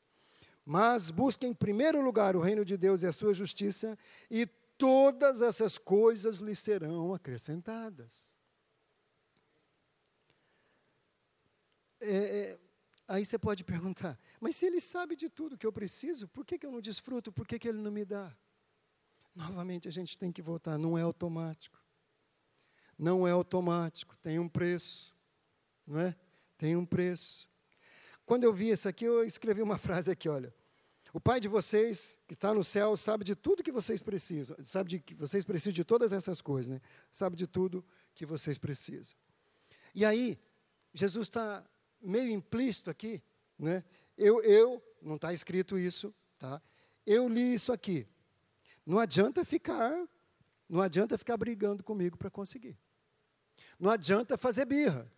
Mas busquem em primeiro lugar o reino de Deus e a sua justiça, e todas essas coisas lhe serão acrescentadas. É, é, aí você pode perguntar, mas se ele sabe de tudo que eu preciso, por que, que eu não desfruto? Por que, que ele não me dá? Novamente a gente tem que voltar, não é automático. Não é automático, tem um preço, não é? Tem um preço. Quando eu vi isso aqui, eu escrevi uma frase aqui, olha. O Pai de vocês, que está no céu, sabe de tudo que vocês precisam. Sabe de que vocês precisam de todas essas coisas, né? Sabe de tudo que vocês precisam. E aí, Jesus está meio implícito aqui, né? Eu, eu, não está escrito isso, tá? Eu li isso aqui. Não adianta ficar, não adianta ficar brigando comigo para conseguir. Não adianta fazer birra.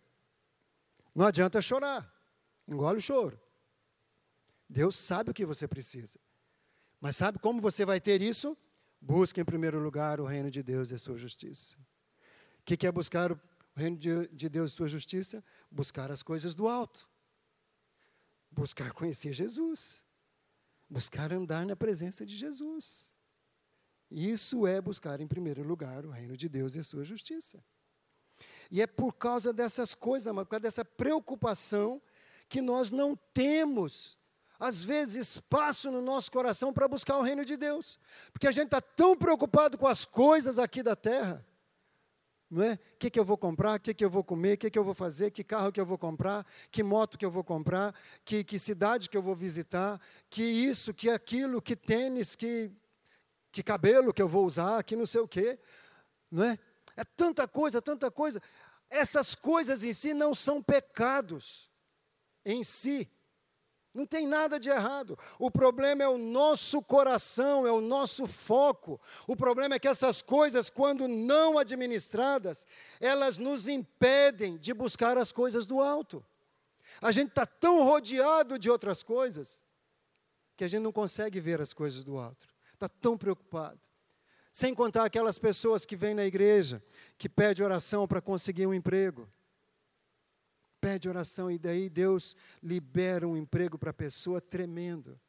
Não adianta chorar. Engole o choro. Deus sabe o que você precisa. Mas sabe como você vai ter isso? Busque em primeiro lugar o reino de Deus e a sua justiça. O que é buscar o reino de Deus e a sua justiça? Buscar as coisas do alto. Buscar conhecer Jesus. Buscar andar na presença de Jesus. Isso é buscar em primeiro lugar o reino de Deus e a sua justiça. E é por causa dessas coisas, por causa dessa preocupação, que nós não temos, às vezes, espaço no nosso coração para buscar o reino de Deus. Porque a gente está tão preocupado com as coisas aqui da terra. Não é? O que, que eu vou comprar, o que, que eu vou comer, o que, que eu vou fazer, que carro que eu vou comprar, que moto que eu vou comprar, que, que cidade que eu vou visitar, que isso, que aquilo, que tênis, que, que cabelo que eu vou usar, que não sei o quê. Não é? É tanta coisa, tanta coisa. Essas coisas em si não são pecados em si. Não tem nada de errado. O problema é o nosso coração, é o nosso foco. O problema é que essas coisas, quando não administradas, elas nos impedem de buscar as coisas do alto. A gente está tão rodeado de outras coisas que a gente não consegue ver as coisas do alto. Está tão preocupado. Sem contar aquelas pessoas que vêm na igreja, que pede oração para conseguir um emprego. Pede oração e daí Deus libera um emprego para a pessoa tremendo,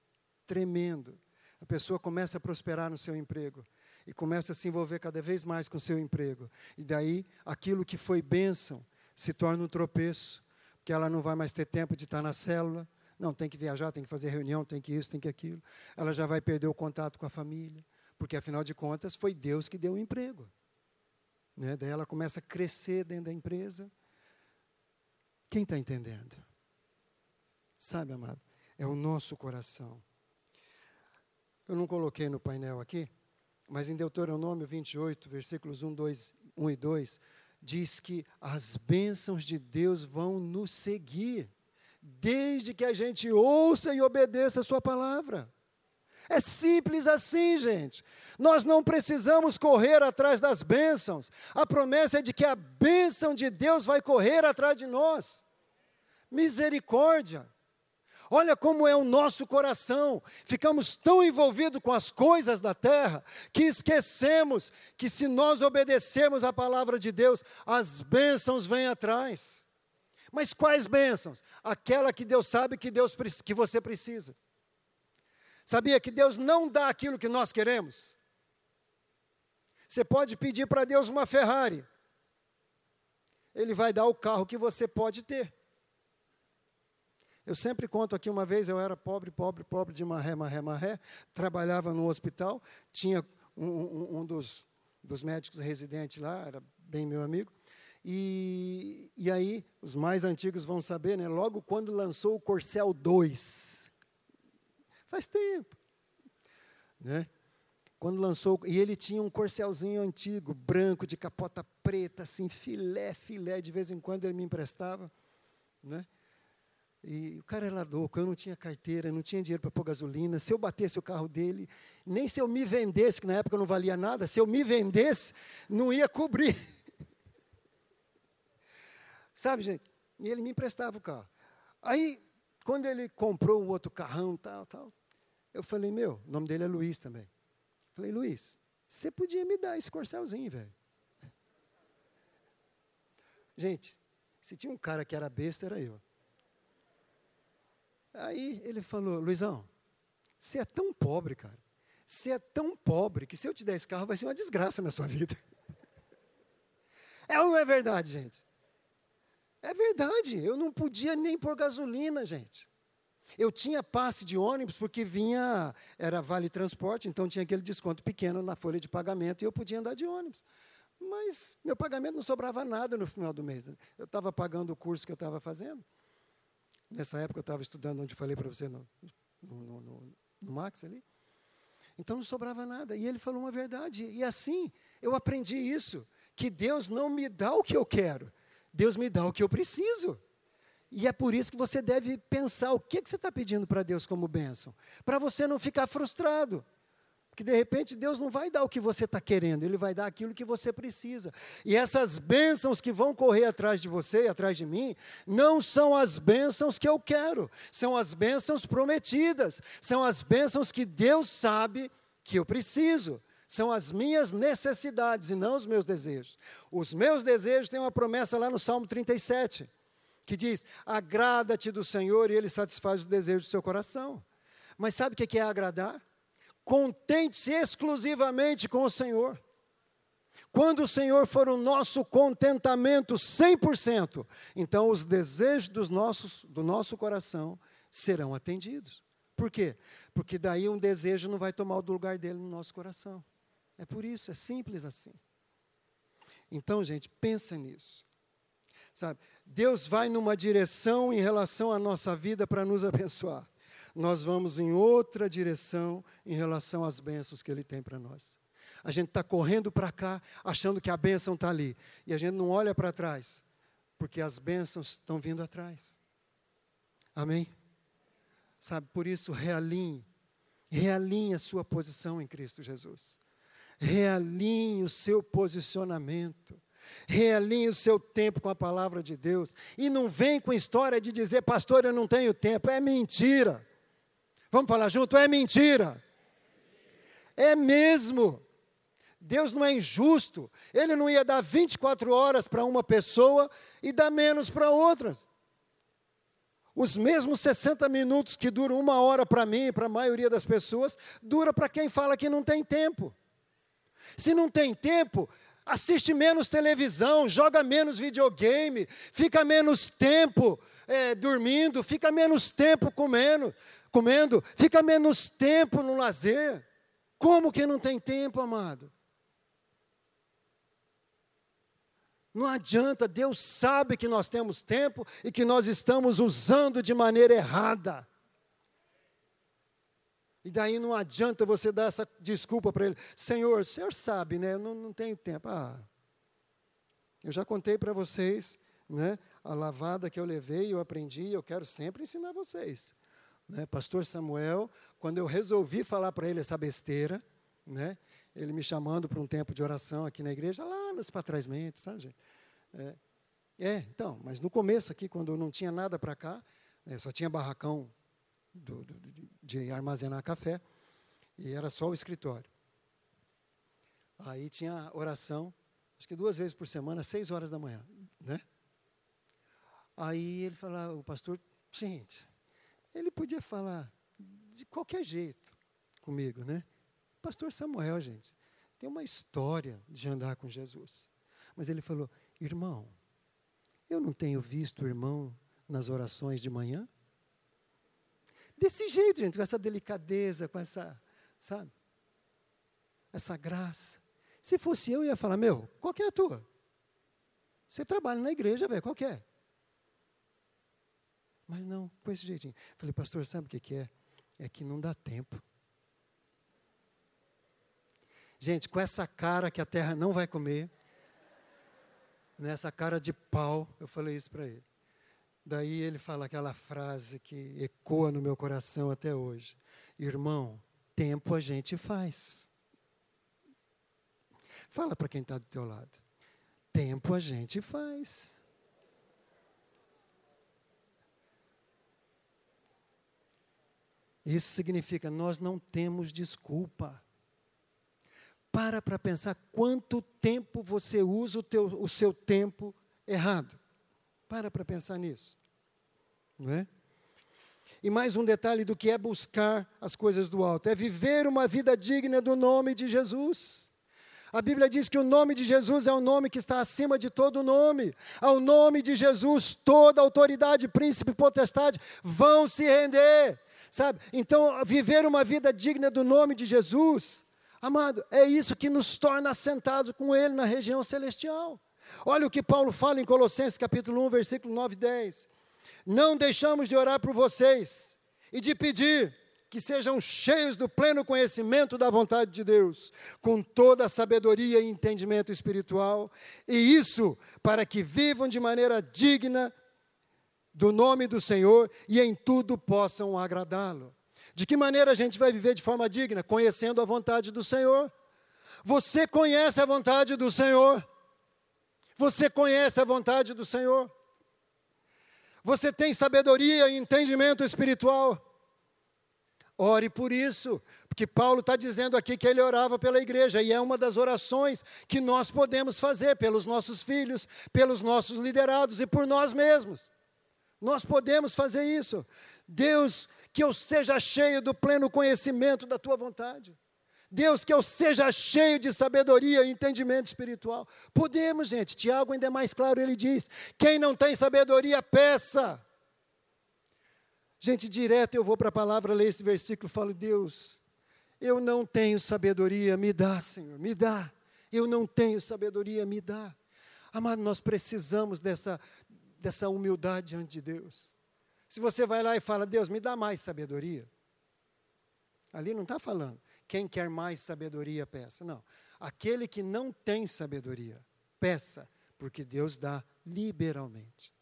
tremendo. A pessoa começa a prosperar no seu emprego e começa a se envolver cada vez mais com o seu emprego. E daí aquilo que foi bênção se torna um tropeço, porque ela não vai mais ter tempo de estar na célula, não, tem que viajar, tem que fazer reunião, tem que isso, tem que aquilo. Ela já vai perder o contato com a família porque afinal de contas foi Deus que deu o emprego. Né? Daí ela começa a crescer dentro da empresa. Quem está entendendo? Sabe, amado? É o nosso coração. Eu não coloquei no painel aqui, mas em Deuteronômio 28, versículos 1, 2, 1 e 2, diz que as bênçãos de Deus vão nos seguir, desde que a gente ouça e obedeça a Sua palavra. É simples assim, gente. Nós não precisamos correr atrás das bênçãos. A promessa é de que a bênção de Deus vai correr atrás de nós. Misericórdia. Olha como é o nosso coração. Ficamos tão envolvidos com as coisas da terra que esquecemos que se nós obedecermos a palavra de Deus, as bênçãos vêm atrás. Mas quais bênçãos? Aquela que Deus sabe que Deus que você precisa. Sabia que Deus não dá aquilo que nós queremos? Você pode pedir para Deus uma Ferrari. Ele vai dar o carro que você pode ter. Eu sempre conto aqui uma vez, eu era pobre, pobre, pobre de marré, marré, marré, trabalhava no hospital, tinha um, um, um dos, dos médicos residentes lá, era bem meu amigo, e, e aí, os mais antigos vão saber, né, logo quando lançou o Corcel 2, Faz tempo. Né? Quando lançou, e ele tinha um corcelzinho antigo, branco, de capota preta, assim, filé, filé, de vez em quando ele me emprestava. Né? E o cara era louco, eu não tinha carteira, não tinha dinheiro para pôr gasolina. Se eu batesse o carro dele, nem se eu me vendesse, que na época não valia nada, se eu me vendesse, não ia cobrir. Sabe, gente? E ele me emprestava o carro. Aí, quando ele comprou o outro carrão, tal, tal, eu falei, meu, o nome dele é Luiz também. Falei, Luiz, você podia me dar esse corcelzinho, velho. Gente, se tinha um cara que era besta, era eu. Aí ele falou, Luizão, você é tão pobre, cara. Você é tão pobre que se eu te der esse carro vai ser uma desgraça na sua vida. É ou não é verdade, gente? É verdade. Eu não podia nem pôr gasolina, gente. Eu tinha passe de ônibus porque vinha, era vale transporte, então tinha aquele desconto pequeno na folha de pagamento e eu podia andar de ônibus. Mas meu pagamento não sobrava nada no final do mês. Eu estava pagando o curso que eu estava fazendo. Nessa época eu estava estudando, onde falei para você, no, no, no, no Max ali. Então não sobrava nada. E ele falou uma verdade. E assim, eu aprendi isso: que Deus não me dá o que eu quero, Deus me dá o que eu preciso. E é por isso que você deve pensar o que, que você está pedindo para Deus como bênção, para você não ficar frustrado. Porque de repente Deus não vai dar o que você está querendo, Ele vai dar aquilo que você precisa. E essas bênçãos que vão correr atrás de você, atrás de mim, não são as bênçãos que eu quero, são as bênçãos prometidas, são as bênçãos que Deus sabe que eu preciso. São as minhas necessidades e não os meus desejos. Os meus desejos têm uma promessa lá no Salmo 37, que diz: Agrada-te do Senhor e Ele satisfaz os desejos do seu coração. Mas sabe o que é agradar? Contente-se exclusivamente com o Senhor. Quando o Senhor for o nosso contentamento 100%, então os desejos dos nossos, do nosso coração serão atendidos. Por quê? Porque daí um desejo não vai tomar o lugar dele no nosso coração. É por isso, é simples assim. Então, gente, pensa nisso. Sabe? Deus vai numa direção em relação à nossa vida para nos abençoar nós vamos em outra direção em relação às bênçãos que Ele tem para nós. A gente está correndo para cá, achando que a bênção está ali, e a gente não olha para trás, porque as bênçãos estão vindo atrás. Amém? Sabe, por isso, realinhe, realinhe a sua posição em Cristo Jesus. Realinhe o seu posicionamento. Realinhe o seu tempo com a palavra de Deus. E não vem com história de dizer, pastor, eu não tenho tempo. É mentira. Vamos falar junto? É mentira. É mesmo. Deus não é injusto. Ele não ia dar 24 horas para uma pessoa e dar menos para outras. Os mesmos 60 minutos que duram uma hora para mim e para a maioria das pessoas, dura para quem fala que não tem tempo. Se não tem tempo, assiste menos televisão, joga menos videogame, fica menos tempo é, dormindo, fica menos tempo comendo, comendo, fica menos tempo no lazer. Como que não tem tempo, amado? Não adianta, Deus sabe que nós temos tempo e que nós estamos usando de maneira errada. E daí não adianta você dar essa desculpa para ele. Senhor, o senhor sabe, né? Eu não, não tenho tempo. Ah, eu já contei para vocês, né? A lavada que eu levei, eu aprendi, eu quero sempre ensinar vocês né, pastor Samuel, quando eu resolvi falar para ele essa besteira, né, ele me chamando para um tempo de oração aqui na igreja, lá nos patrasmentos, sabe, gente? É, é, então, mas no começo aqui, quando eu não tinha nada para cá, né, só tinha barracão do, do, de armazenar café, e era só o escritório. Aí tinha oração, acho que duas vezes por semana, seis horas da manhã, né? Aí ele falava, o pastor, gente, ele podia falar de qualquer jeito comigo, né? Pastor Samuel, gente, tem uma história de andar com Jesus. Mas ele falou: irmão, eu não tenho visto irmão nas orações de manhã? Desse jeito, gente, com essa delicadeza, com essa, sabe? Essa graça. Se fosse eu, eu ia falar: meu, qual que é a tua? Você trabalha na igreja, velho, qual que é? Mas não, com esse jeitinho. Falei, pastor, sabe o que, que é? É que não dá tempo. Gente, com essa cara que a terra não vai comer, nessa cara de pau, eu falei isso para ele. Daí ele fala aquela frase que ecoa no meu coração até hoje: Irmão, tempo a gente faz. Fala para quem está do teu lado. Tempo a gente faz. Isso significa nós não temos desculpa. Para para pensar quanto tempo você usa o, teu, o seu tempo errado. Para para pensar nisso. Não é? E mais um detalhe do que é buscar as coisas do alto: é viver uma vida digna do nome de Jesus. A Bíblia diz que o nome de Jesus é o nome que está acima de todo nome. Ao nome de Jesus, toda autoridade, príncipe potestade vão se render sabe? Então, viver uma vida digna do nome de Jesus, amado, é isso que nos torna assentados com Ele na região celestial. Olha o que Paulo fala em Colossenses capítulo 1, versículo 9 e 10. Não deixamos de orar por vocês e de pedir que sejam cheios do pleno conhecimento da vontade de Deus, com toda a sabedoria e entendimento espiritual, e isso para que vivam de maneira digna do nome do Senhor e em tudo possam agradá-lo. De que maneira a gente vai viver de forma digna? Conhecendo a vontade do Senhor. Você conhece a vontade do Senhor? Você conhece a vontade do Senhor? Você tem sabedoria e entendimento espiritual? Ore por isso, porque Paulo está dizendo aqui que ele orava pela igreja, e é uma das orações que nós podemos fazer pelos nossos filhos, pelos nossos liderados e por nós mesmos. Nós podemos fazer isso. Deus, que eu seja cheio do pleno conhecimento da tua vontade. Deus, que eu seja cheio de sabedoria e entendimento espiritual. Podemos, gente. Tiago ainda é mais claro, ele diz: quem não tem sabedoria, peça. Gente, direto eu vou para a palavra, ler esse versículo e falo: Deus, eu não tenho sabedoria, me dá, Senhor, me dá. Eu não tenho sabedoria, me dá. Amado, nós precisamos dessa, dessa humildade diante de Deus. Se você vai lá e fala, Deus, me dá mais sabedoria. Ali não está falando, quem quer mais sabedoria, peça. Não. Aquele que não tem sabedoria, peça, porque Deus dá liberalmente.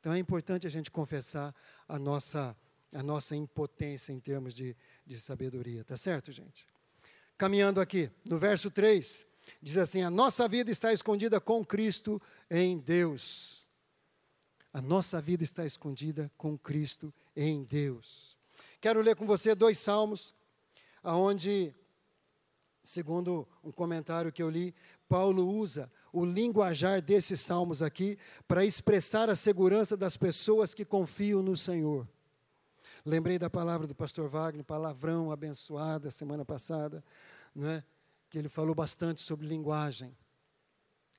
Então é importante a gente confessar a nossa, a nossa impotência em termos de, de sabedoria, tá certo, gente? Caminhando aqui, no verso 3, diz assim: A nossa vida está escondida com Cristo em Deus. A nossa vida está escondida com Cristo em Deus. Quero ler com você dois salmos aonde, segundo um comentário que eu li, Paulo usa o linguajar desses salmos aqui para expressar a segurança das pessoas que confiam no Senhor. Lembrei da palavra do pastor Wagner, palavrão abençoada semana passada, não é? que ele falou bastante sobre linguagem.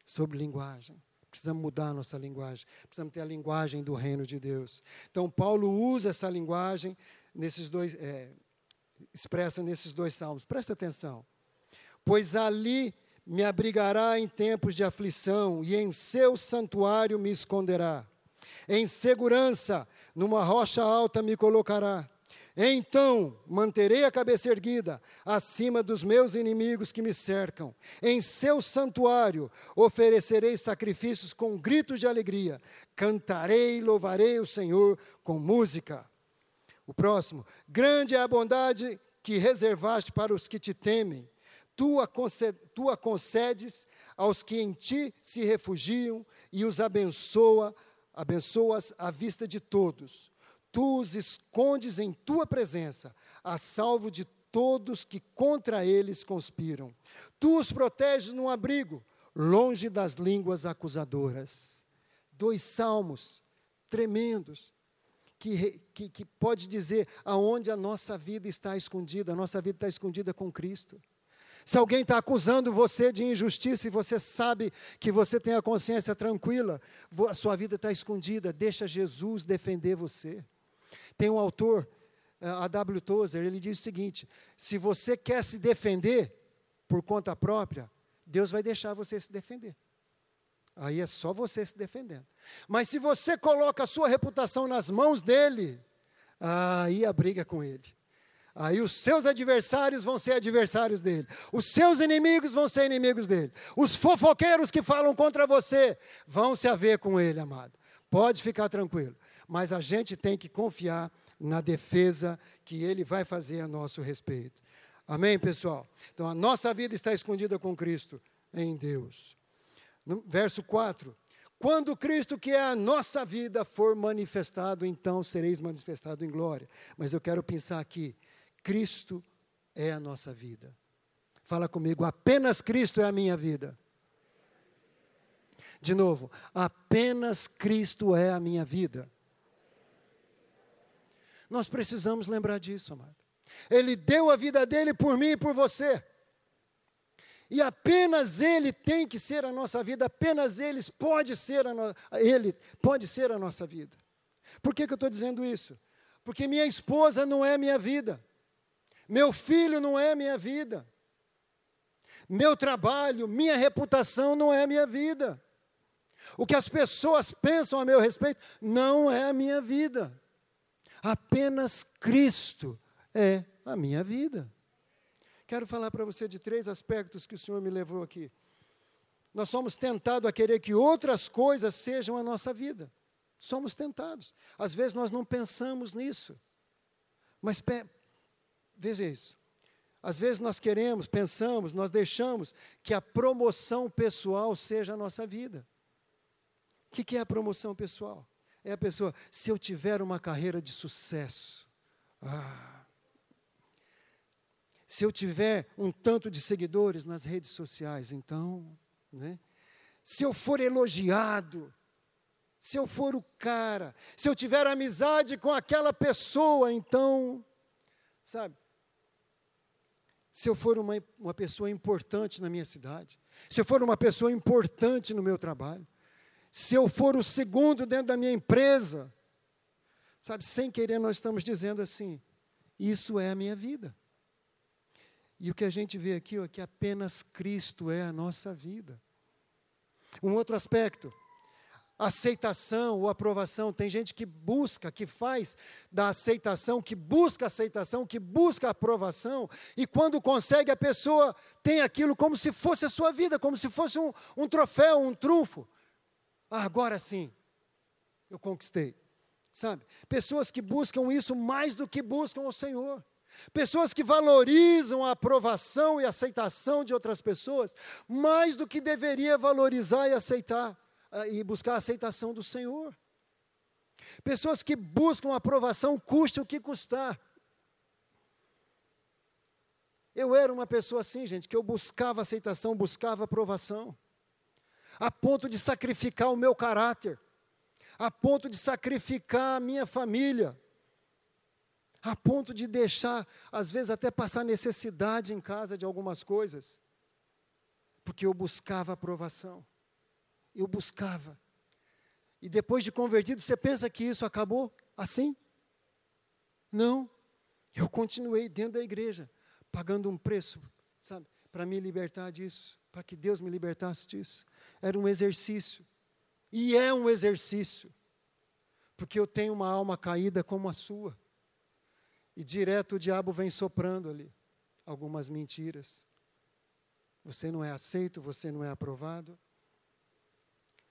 Sobre linguagem. Precisamos mudar a nossa linguagem. Precisamos ter a linguagem do reino de Deus. Então, Paulo usa essa linguagem nesses dois, é, expressa nesses dois salmos. Presta atenção. Pois ali me abrigará em tempos de aflição, e em seu santuário me esconderá. Em segurança, numa rocha alta me colocará. Então manterei a cabeça erguida acima dos meus inimigos que me cercam. Em seu santuário oferecerei sacrifícios com gritos de alegria. Cantarei e louvarei o Senhor com música. O próximo. Grande é a bondade que reservaste para os que te temem. Tu a, concedes aos que em ti se refugiam e os abençoa, abençoas à vista de todos. Tu os escondes em tua presença, a salvo de todos que contra eles conspiram. Tu os proteges num abrigo, longe das línguas acusadoras. Dois salmos tremendos que, que, que pode dizer aonde a nossa vida está escondida. A nossa vida está escondida com Cristo. Se alguém está acusando você de injustiça e você sabe que você tem a consciência tranquila, a sua vida está escondida, deixa Jesus defender você. Tem um autor, eh, a W. Tozer, ele diz o seguinte: se você quer se defender por conta própria, Deus vai deixar você se defender. Aí é só você se defendendo. Mas se você coloca a sua reputação nas mãos dele, aí a briga com ele. Aí os seus adversários vão ser adversários dele. Os seus inimigos vão ser inimigos dele. Os fofoqueiros que falam contra você vão se haver com ele, amado. Pode ficar tranquilo. Mas a gente tem que confiar na defesa que ele vai fazer a nosso respeito. Amém, pessoal? Então a nossa vida está escondida com Cristo em Deus. No verso 4. Quando Cristo, que é a nossa vida, for manifestado, então sereis manifestado em glória. Mas eu quero pensar aqui: Cristo é a nossa vida. Fala comigo, apenas Cristo é a minha vida. De novo, apenas Cristo é a minha vida. Nós precisamos lembrar disso, amado. Ele deu a vida dele por mim e por você. E apenas Ele tem que ser a nossa vida, apenas Ele pode ser a, no, Ele pode ser a nossa vida. Por que, que eu estou dizendo isso? Porque minha esposa não é minha vida, meu filho não é minha vida, meu trabalho, minha reputação não é minha vida. O que as pessoas pensam a meu respeito não é a minha vida. Apenas Cristo é a minha vida. Quero falar para você de três aspectos que o Senhor me levou aqui. Nós somos tentados a querer que outras coisas sejam a nossa vida. Somos tentados. Às vezes nós não pensamos nisso. Mas veja isso. Às vezes nós queremos, pensamos, nós deixamos que a promoção pessoal seja a nossa vida. O que, que é a promoção pessoal? É a pessoa, se eu tiver uma carreira de sucesso, ah, se eu tiver um tanto de seguidores nas redes sociais, então, né? se eu for elogiado, se eu for o cara, se eu tiver amizade com aquela pessoa, então, sabe? Se eu for uma, uma pessoa importante na minha cidade, se eu for uma pessoa importante no meu trabalho, se eu for o segundo dentro da minha empresa, sabe, sem querer nós estamos dizendo assim: isso é a minha vida. E o que a gente vê aqui é que apenas Cristo é a nossa vida. Um outro aspecto, aceitação ou aprovação. Tem gente que busca, que faz da aceitação, que busca aceitação, que busca aprovação, e quando consegue, a pessoa tem aquilo como se fosse a sua vida, como se fosse um, um troféu, um trunfo. Ah, agora sim, eu conquistei. Sabe? Pessoas que buscam isso mais do que buscam o Senhor. Pessoas que valorizam a aprovação e aceitação de outras pessoas mais do que deveria valorizar e aceitar ah, e buscar a aceitação do Senhor. Pessoas que buscam aprovação, custe o que custar. Eu era uma pessoa assim, gente, que eu buscava aceitação, buscava aprovação a ponto de sacrificar o meu caráter, a ponto de sacrificar a minha família, a ponto de deixar, às vezes, até passar necessidade em casa de algumas coisas, porque eu buscava aprovação, eu buscava. E depois de convertido, você pensa que isso acabou assim? Não, eu continuei dentro da igreja, pagando um preço, sabe, para me libertar disso, para que Deus me libertasse disso era um exercício. E é um exercício. Porque eu tenho uma alma caída como a sua. E direto o diabo vem soprando ali algumas mentiras. Você não é aceito, você não é aprovado.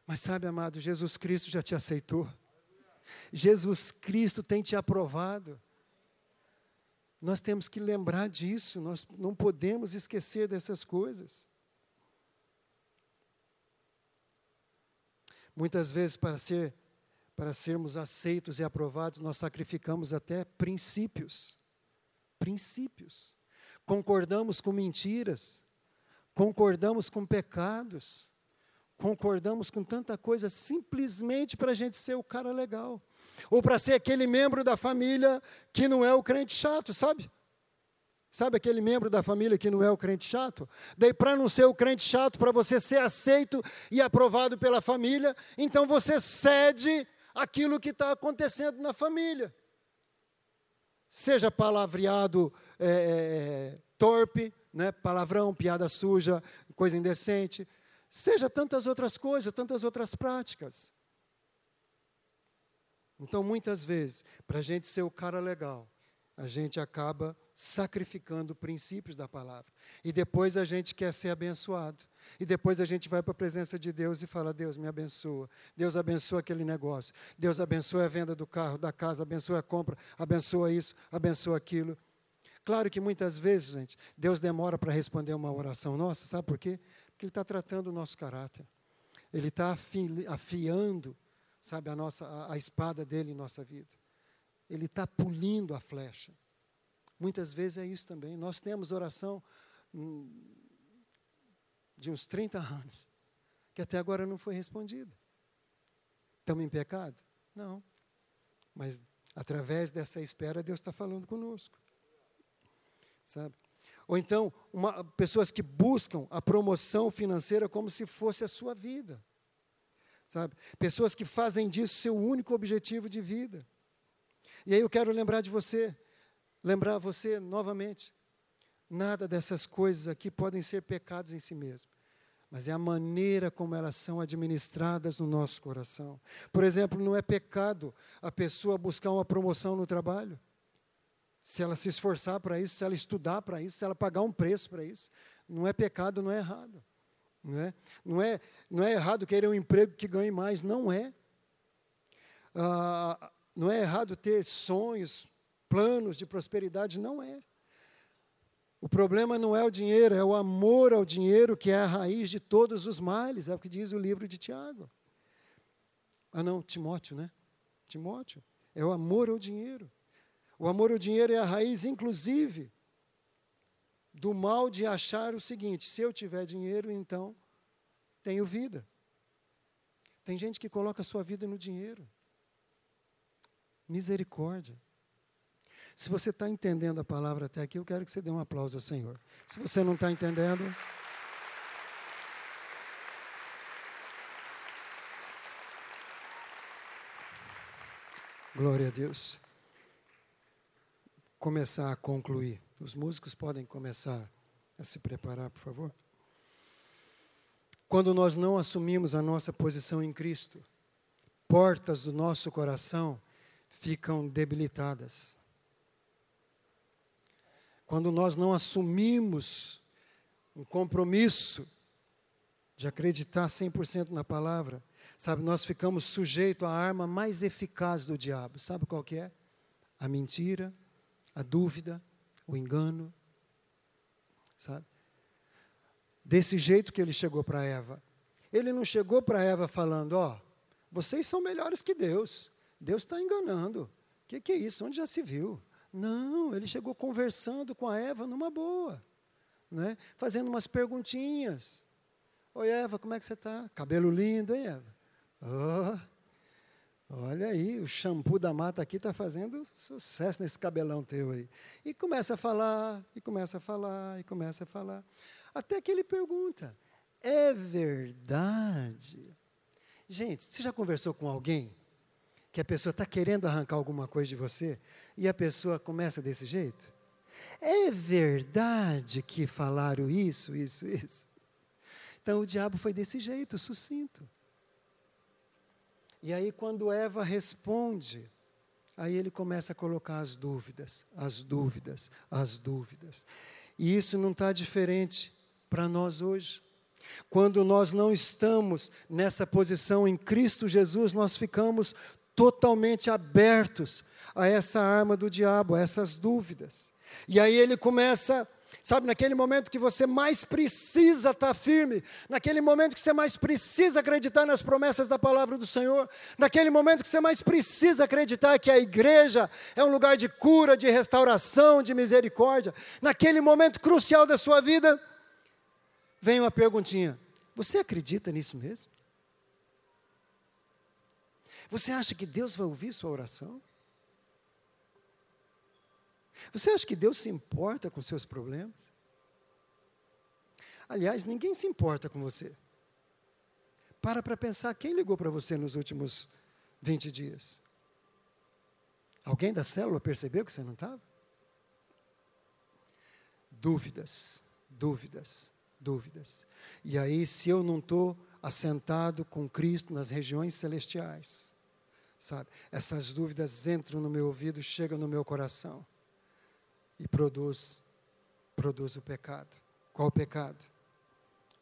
Mas sabe, amado, Jesus Cristo já te aceitou. Jesus Cristo tem te aprovado. Nós temos que lembrar disso, nós não podemos esquecer dessas coisas. Muitas vezes, para, ser, para sermos aceitos e aprovados, nós sacrificamos até princípios. Princípios. Concordamos com mentiras, concordamos com pecados, concordamos com tanta coisa simplesmente para a gente ser o cara legal. Ou para ser aquele membro da família que não é o crente chato, sabe? Sabe aquele membro da família que não é o crente chato? Daí, para não ser o crente chato, para você ser aceito e aprovado pela família, então você cede aquilo que está acontecendo na família. Seja palavreado é, é, é, torpe, né, palavrão, piada suja, coisa indecente, seja tantas outras coisas, tantas outras práticas. Então, muitas vezes, para a gente ser o cara legal, a gente acaba sacrificando princípios da palavra. E depois a gente quer ser abençoado. E depois a gente vai para a presença de Deus e fala: Deus me abençoa. Deus abençoa aquele negócio. Deus abençoa a venda do carro, da casa, abençoa a compra, abençoa isso, abençoa aquilo. Claro que muitas vezes, gente, Deus demora para responder uma oração nossa, sabe por quê? Porque Ele está tratando o nosso caráter. Ele está afiando, sabe, a, nossa, a, a espada dele em nossa vida. Ele está pulindo a flecha. Muitas vezes é isso também. Nós temos oração hum, de uns 30 anos, que até agora não foi respondida. Estamos em pecado? Não. Mas através dessa espera, Deus está falando conosco. Sabe? Ou então, uma, pessoas que buscam a promoção financeira como se fosse a sua vida. Sabe? Pessoas que fazem disso seu único objetivo de vida. E aí eu quero lembrar de você, lembrar você novamente. Nada dessas coisas aqui podem ser pecados em si mesmo, mas é a maneira como elas são administradas no nosso coração. Por exemplo, não é pecado a pessoa buscar uma promoção no trabalho. se ela se esforçar para isso, se ela estudar para isso, se ela pagar um preço para isso. Não é pecado, não é errado. Não é, não é, não é errado querer um emprego que ganhe mais, não é. Ah, não é errado ter sonhos, planos de prosperidade, não é. O problema não é o dinheiro, é o amor ao dinheiro que é a raiz de todos os males, é o que diz o livro de Tiago. Ah, não, Timóteo, né? Timóteo. É o amor ao dinheiro. O amor ao dinheiro é a raiz, inclusive, do mal de achar o seguinte: se eu tiver dinheiro, então tenho vida. Tem gente que coloca sua vida no dinheiro. Misericórdia. Se você está entendendo a palavra até aqui, eu quero que você dê um aplauso ao Senhor. Se você não está entendendo. Glória a Deus começar a concluir. Os músicos podem começar a se preparar, por favor. Quando nós não assumimos a nossa posição em Cristo, portas do nosso coração ficam debilitadas. Quando nós não assumimos um compromisso de acreditar 100% na palavra, sabe, nós ficamos sujeitos à arma mais eficaz do diabo. Sabe qual que é? A mentira, a dúvida, o engano, sabe? Desse jeito que ele chegou para Eva. Ele não chegou para Eva falando: Ó, oh, vocês são melhores que Deus. Deus está enganando. O que, que é isso? Onde já se viu? Não, ele chegou conversando com a Eva numa boa, né? fazendo umas perguntinhas. Oi, Eva, como é que você está? Cabelo lindo, hein, Eva? Oh, Olha aí, o shampoo da mata aqui está fazendo sucesso nesse cabelão teu aí. E começa a falar, e começa a falar, e começa a falar. Até que ele pergunta: é verdade? Gente, você já conversou com alguém que a pessoa está querendo arrancar alguma coisa de você e a pessoa começa desse jeito? É verdade que falaram isso, isso, isso? Então o diabo foi desse jeito, sucinto. E aí, quando Eva responde, aí ele começa a colocar as dúvidas, as dúvidas, as dúvidas. E isso não está diferente para nós hoje. Quando nós não estamos nessa posição em Cristo Jesus, nós ficamos totalmente abertos a essa arma do diabo, a essas dúvidas. E aí ele começa Sabe, naquele momento que você mais precisa estar firme, naquele momento que você mais precisa acreditar nas promessas da palavra do Senhor, naquele momento que você mais precisa acreditar que a igreja é um lugar de cura, de restauração, de misericórdia, naquele momento crucial da sua vida, vem uma perguntinha: você acredita nisso mesmo? Você acha que Deus vai ouvir sua oração? Você acha que Deus se importa com seus problemas? Aliás, ninguém se importa com você. Para para pensar, quem ligou para você nos últimos 20 dias? Alguém da célula percebeu que você não estava? Dúvidas, dúvidas, dúvidas. E aí, se eu não estou assentado com Cristo nas regiões celestiais, sabe? Essas dúvidas entram no meu ouvido, chegam no meu coração e produz produz o pecado. Qual o pecado?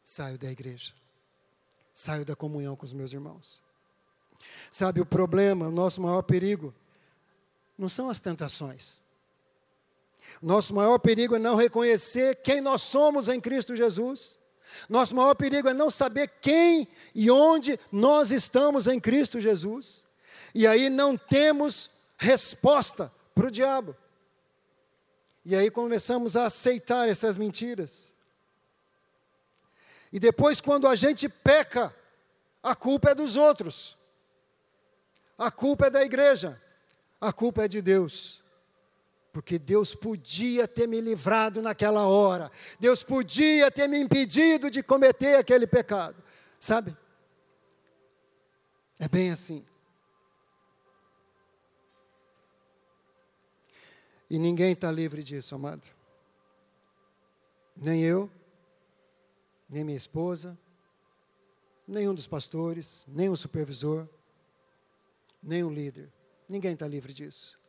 Saio da igreja. Saio da comunhão com os meus irmãos. Sabe o problema, o nosso maior perigo não são as tentações. Nosso maior perigo é não reconhecer quem nós somos em Cristo Jesus. Nosso maior perigo é não saber quem e onde nós estamos em Cristo Jesus. E aí não temos resposta para o diabo. E aí começamos a aceitar essas mentiras. E depois, quando a gente peca, a culpa é dos outros, a culpa é da igreja, a culpa é de Deus. Porque Deus podia ter me livrado naquela hora, Deus podia ter me impedido de cometer aquele pecado, sabe? É bem assim. E ninguém está livre disso, amado. Nem eu, nem minha esposa, nenhum dos pastores, nem o supervisor, nem o líder. Ninguém está livre disso.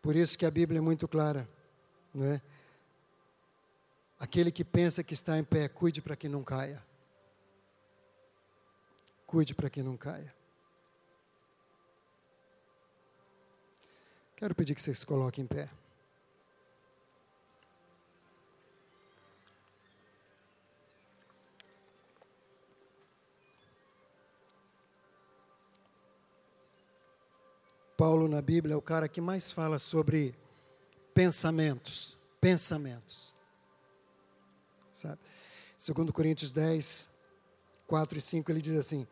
Por isso que a Bíblia é muito clara, não é? Aquele que pensa que está em pé, cuide para que não caia. Cuide para que não caia. Quero pedir que você se coloque em pé. Paulo na Bíblia é o cara que mais fala sobre pensamentos, pensamentos. Sabe? Segundo Coríntios 10, 4 e 5, ele diz assim: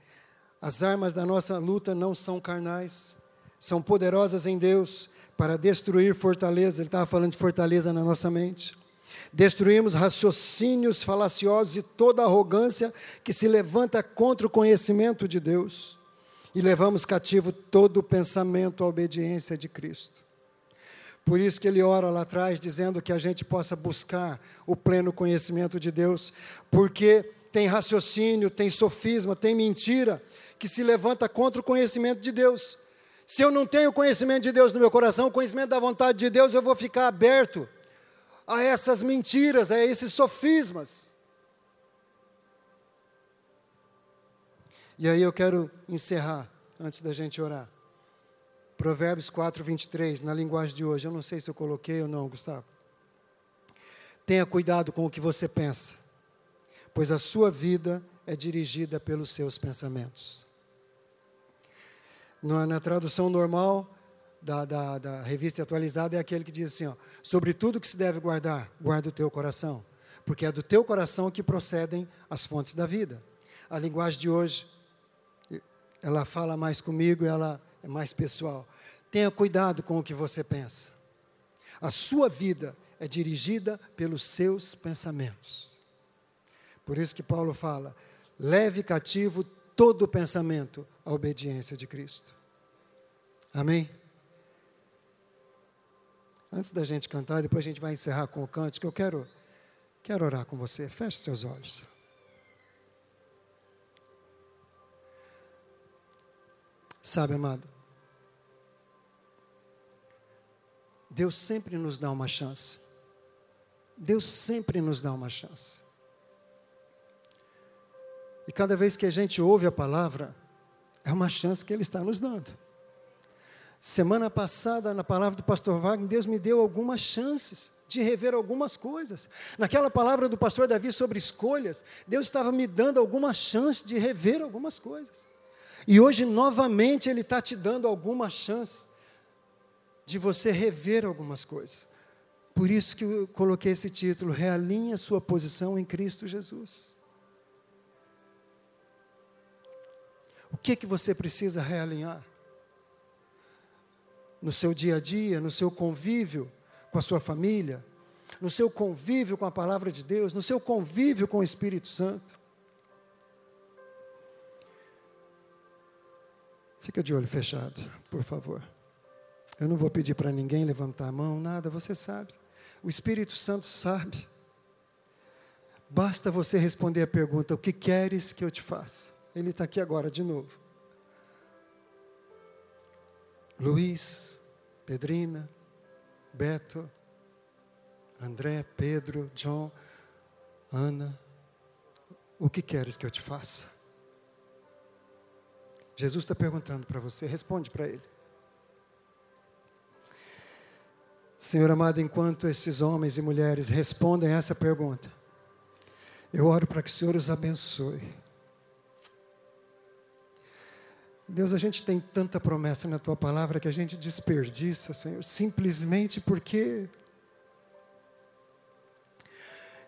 As armas da nossa luta não são carnais, são poderosas em Deus para destruir fortaleza. Ele estava falando de fortaleza na nossa mente. Destruímos raciocínios falaciosos e toda arrogância que se levanta contra o conhecimento de Deus e levamos cativo todo o pensamento à obediência de Cristo. Por isso que ele ora lá atrás, dizendo que a gente possa buscar o pleno conhecimento de Deus, porque tem raciocínio, tem sofisma, tem mentira que se levanta contra o conhecimento de Deus. Se eu não tenho conhecimento de Deus no meu coração, conhecimento da vontade de Deus, eu vou ficar aberto a essas mentiras, a esses sofismas. E aí eu quero encerrar, antes da gente orar. Provérbios 4, 23, na linguagem de hoje. Eu não sei se eu coloquei ou não, Gustavo. Tenha cuidado com o que você pensa, pois a sua vida é dirigida pelos seus pensamentos. Na, na tradução normal da, da, da, revista atualizada é aquele que diz assim: ó, sobre tudo que se deve guardar, guarda o teu coração, porque é do teu coração que procedem as fontes da vida. A linguagem de hoje ela fala mais comigo, ela é mais pessoal. Tenha cuidado com o que você pensa. A sua vida é dirigida pelos seus pensamentos. Por isso que Paulo fala: leve cativo todo pensamento à obediência de Cristo. Amém? Antes da gente cantar, depois a gente vai encerrar com o cântico, eu quero, quero orar com você. Feche seus olhos. Sabe, amado, Deus sempre nos dá uma chance. Deus sempre nos dá uma chance. E cada vez que a gente ouve a palavra, é uma chance que Ele está nos dando. Semana passada, na palavra do pastor Wagner, Deus me deu algumas chances de rever algumas coisas. Naquela palavra do pastor Davi sobre escolhas, Deus estava me dando alguma chance de rever algumas coisas. E hoje, novamente, Ele está te dando alguma chance de você rever algumas coisas. Por isso que eu coloquei esse título: Realinha sua posição em Cristo Jesus. Que que você precisa realinhar? No seu dia a dia, no seu convívio com a sua família, no seu convívio com a palavra de Deus, no seu convívio com o Espírito Santo. Fica de olho fechado, por favor. Eu não vou pedir para ninguém levantar a mão, nada, você sabe. O Espírito Santo sabe. Basta você responder a pergunta: O que queres que eu te faça? Ele está aqui agora de novo. Luiz, Pedrina, Beto, André, Pedro, John, Ana, o que queres que eu te faça? Jesus está perguntando para você, responde para Ele. Senhor amado, enquanto esses homens e mulheres respondem essa pergunta, eu oro para que o Senhor os abençoe. Deus, a gente tem tanta promessa na tua palavra que a gente desperdiça, Senhor, simplesmente porque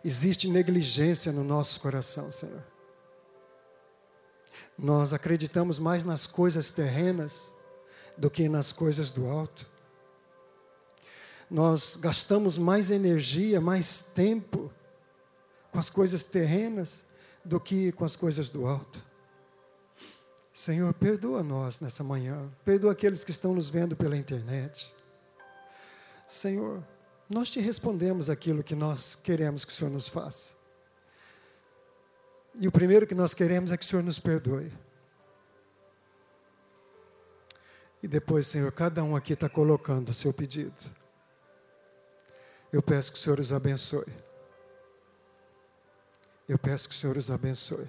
existe negligência no nosso coração, Senhor. Nós acreditamos mais nas coisas terrenas do que nas coisas do alto. Nós gastamos mais energia, mais tempo com as coisas terrenas do que com as coisas do alto. Senhor, perdoa nós nessa manhã, perdoa aqueles que estão nos vendo pela internet. Senhor, nós te respondemos aquilo que nós queremos que o Senhor nos faça. E o primeiro que nós queremos é que o Senhor nos perdoe. E depois, Senhor, cada um aqui está colocando o seu pedido. Eu peço que o Senhor os abençoe. Eu peço que o Senhor os abençoe.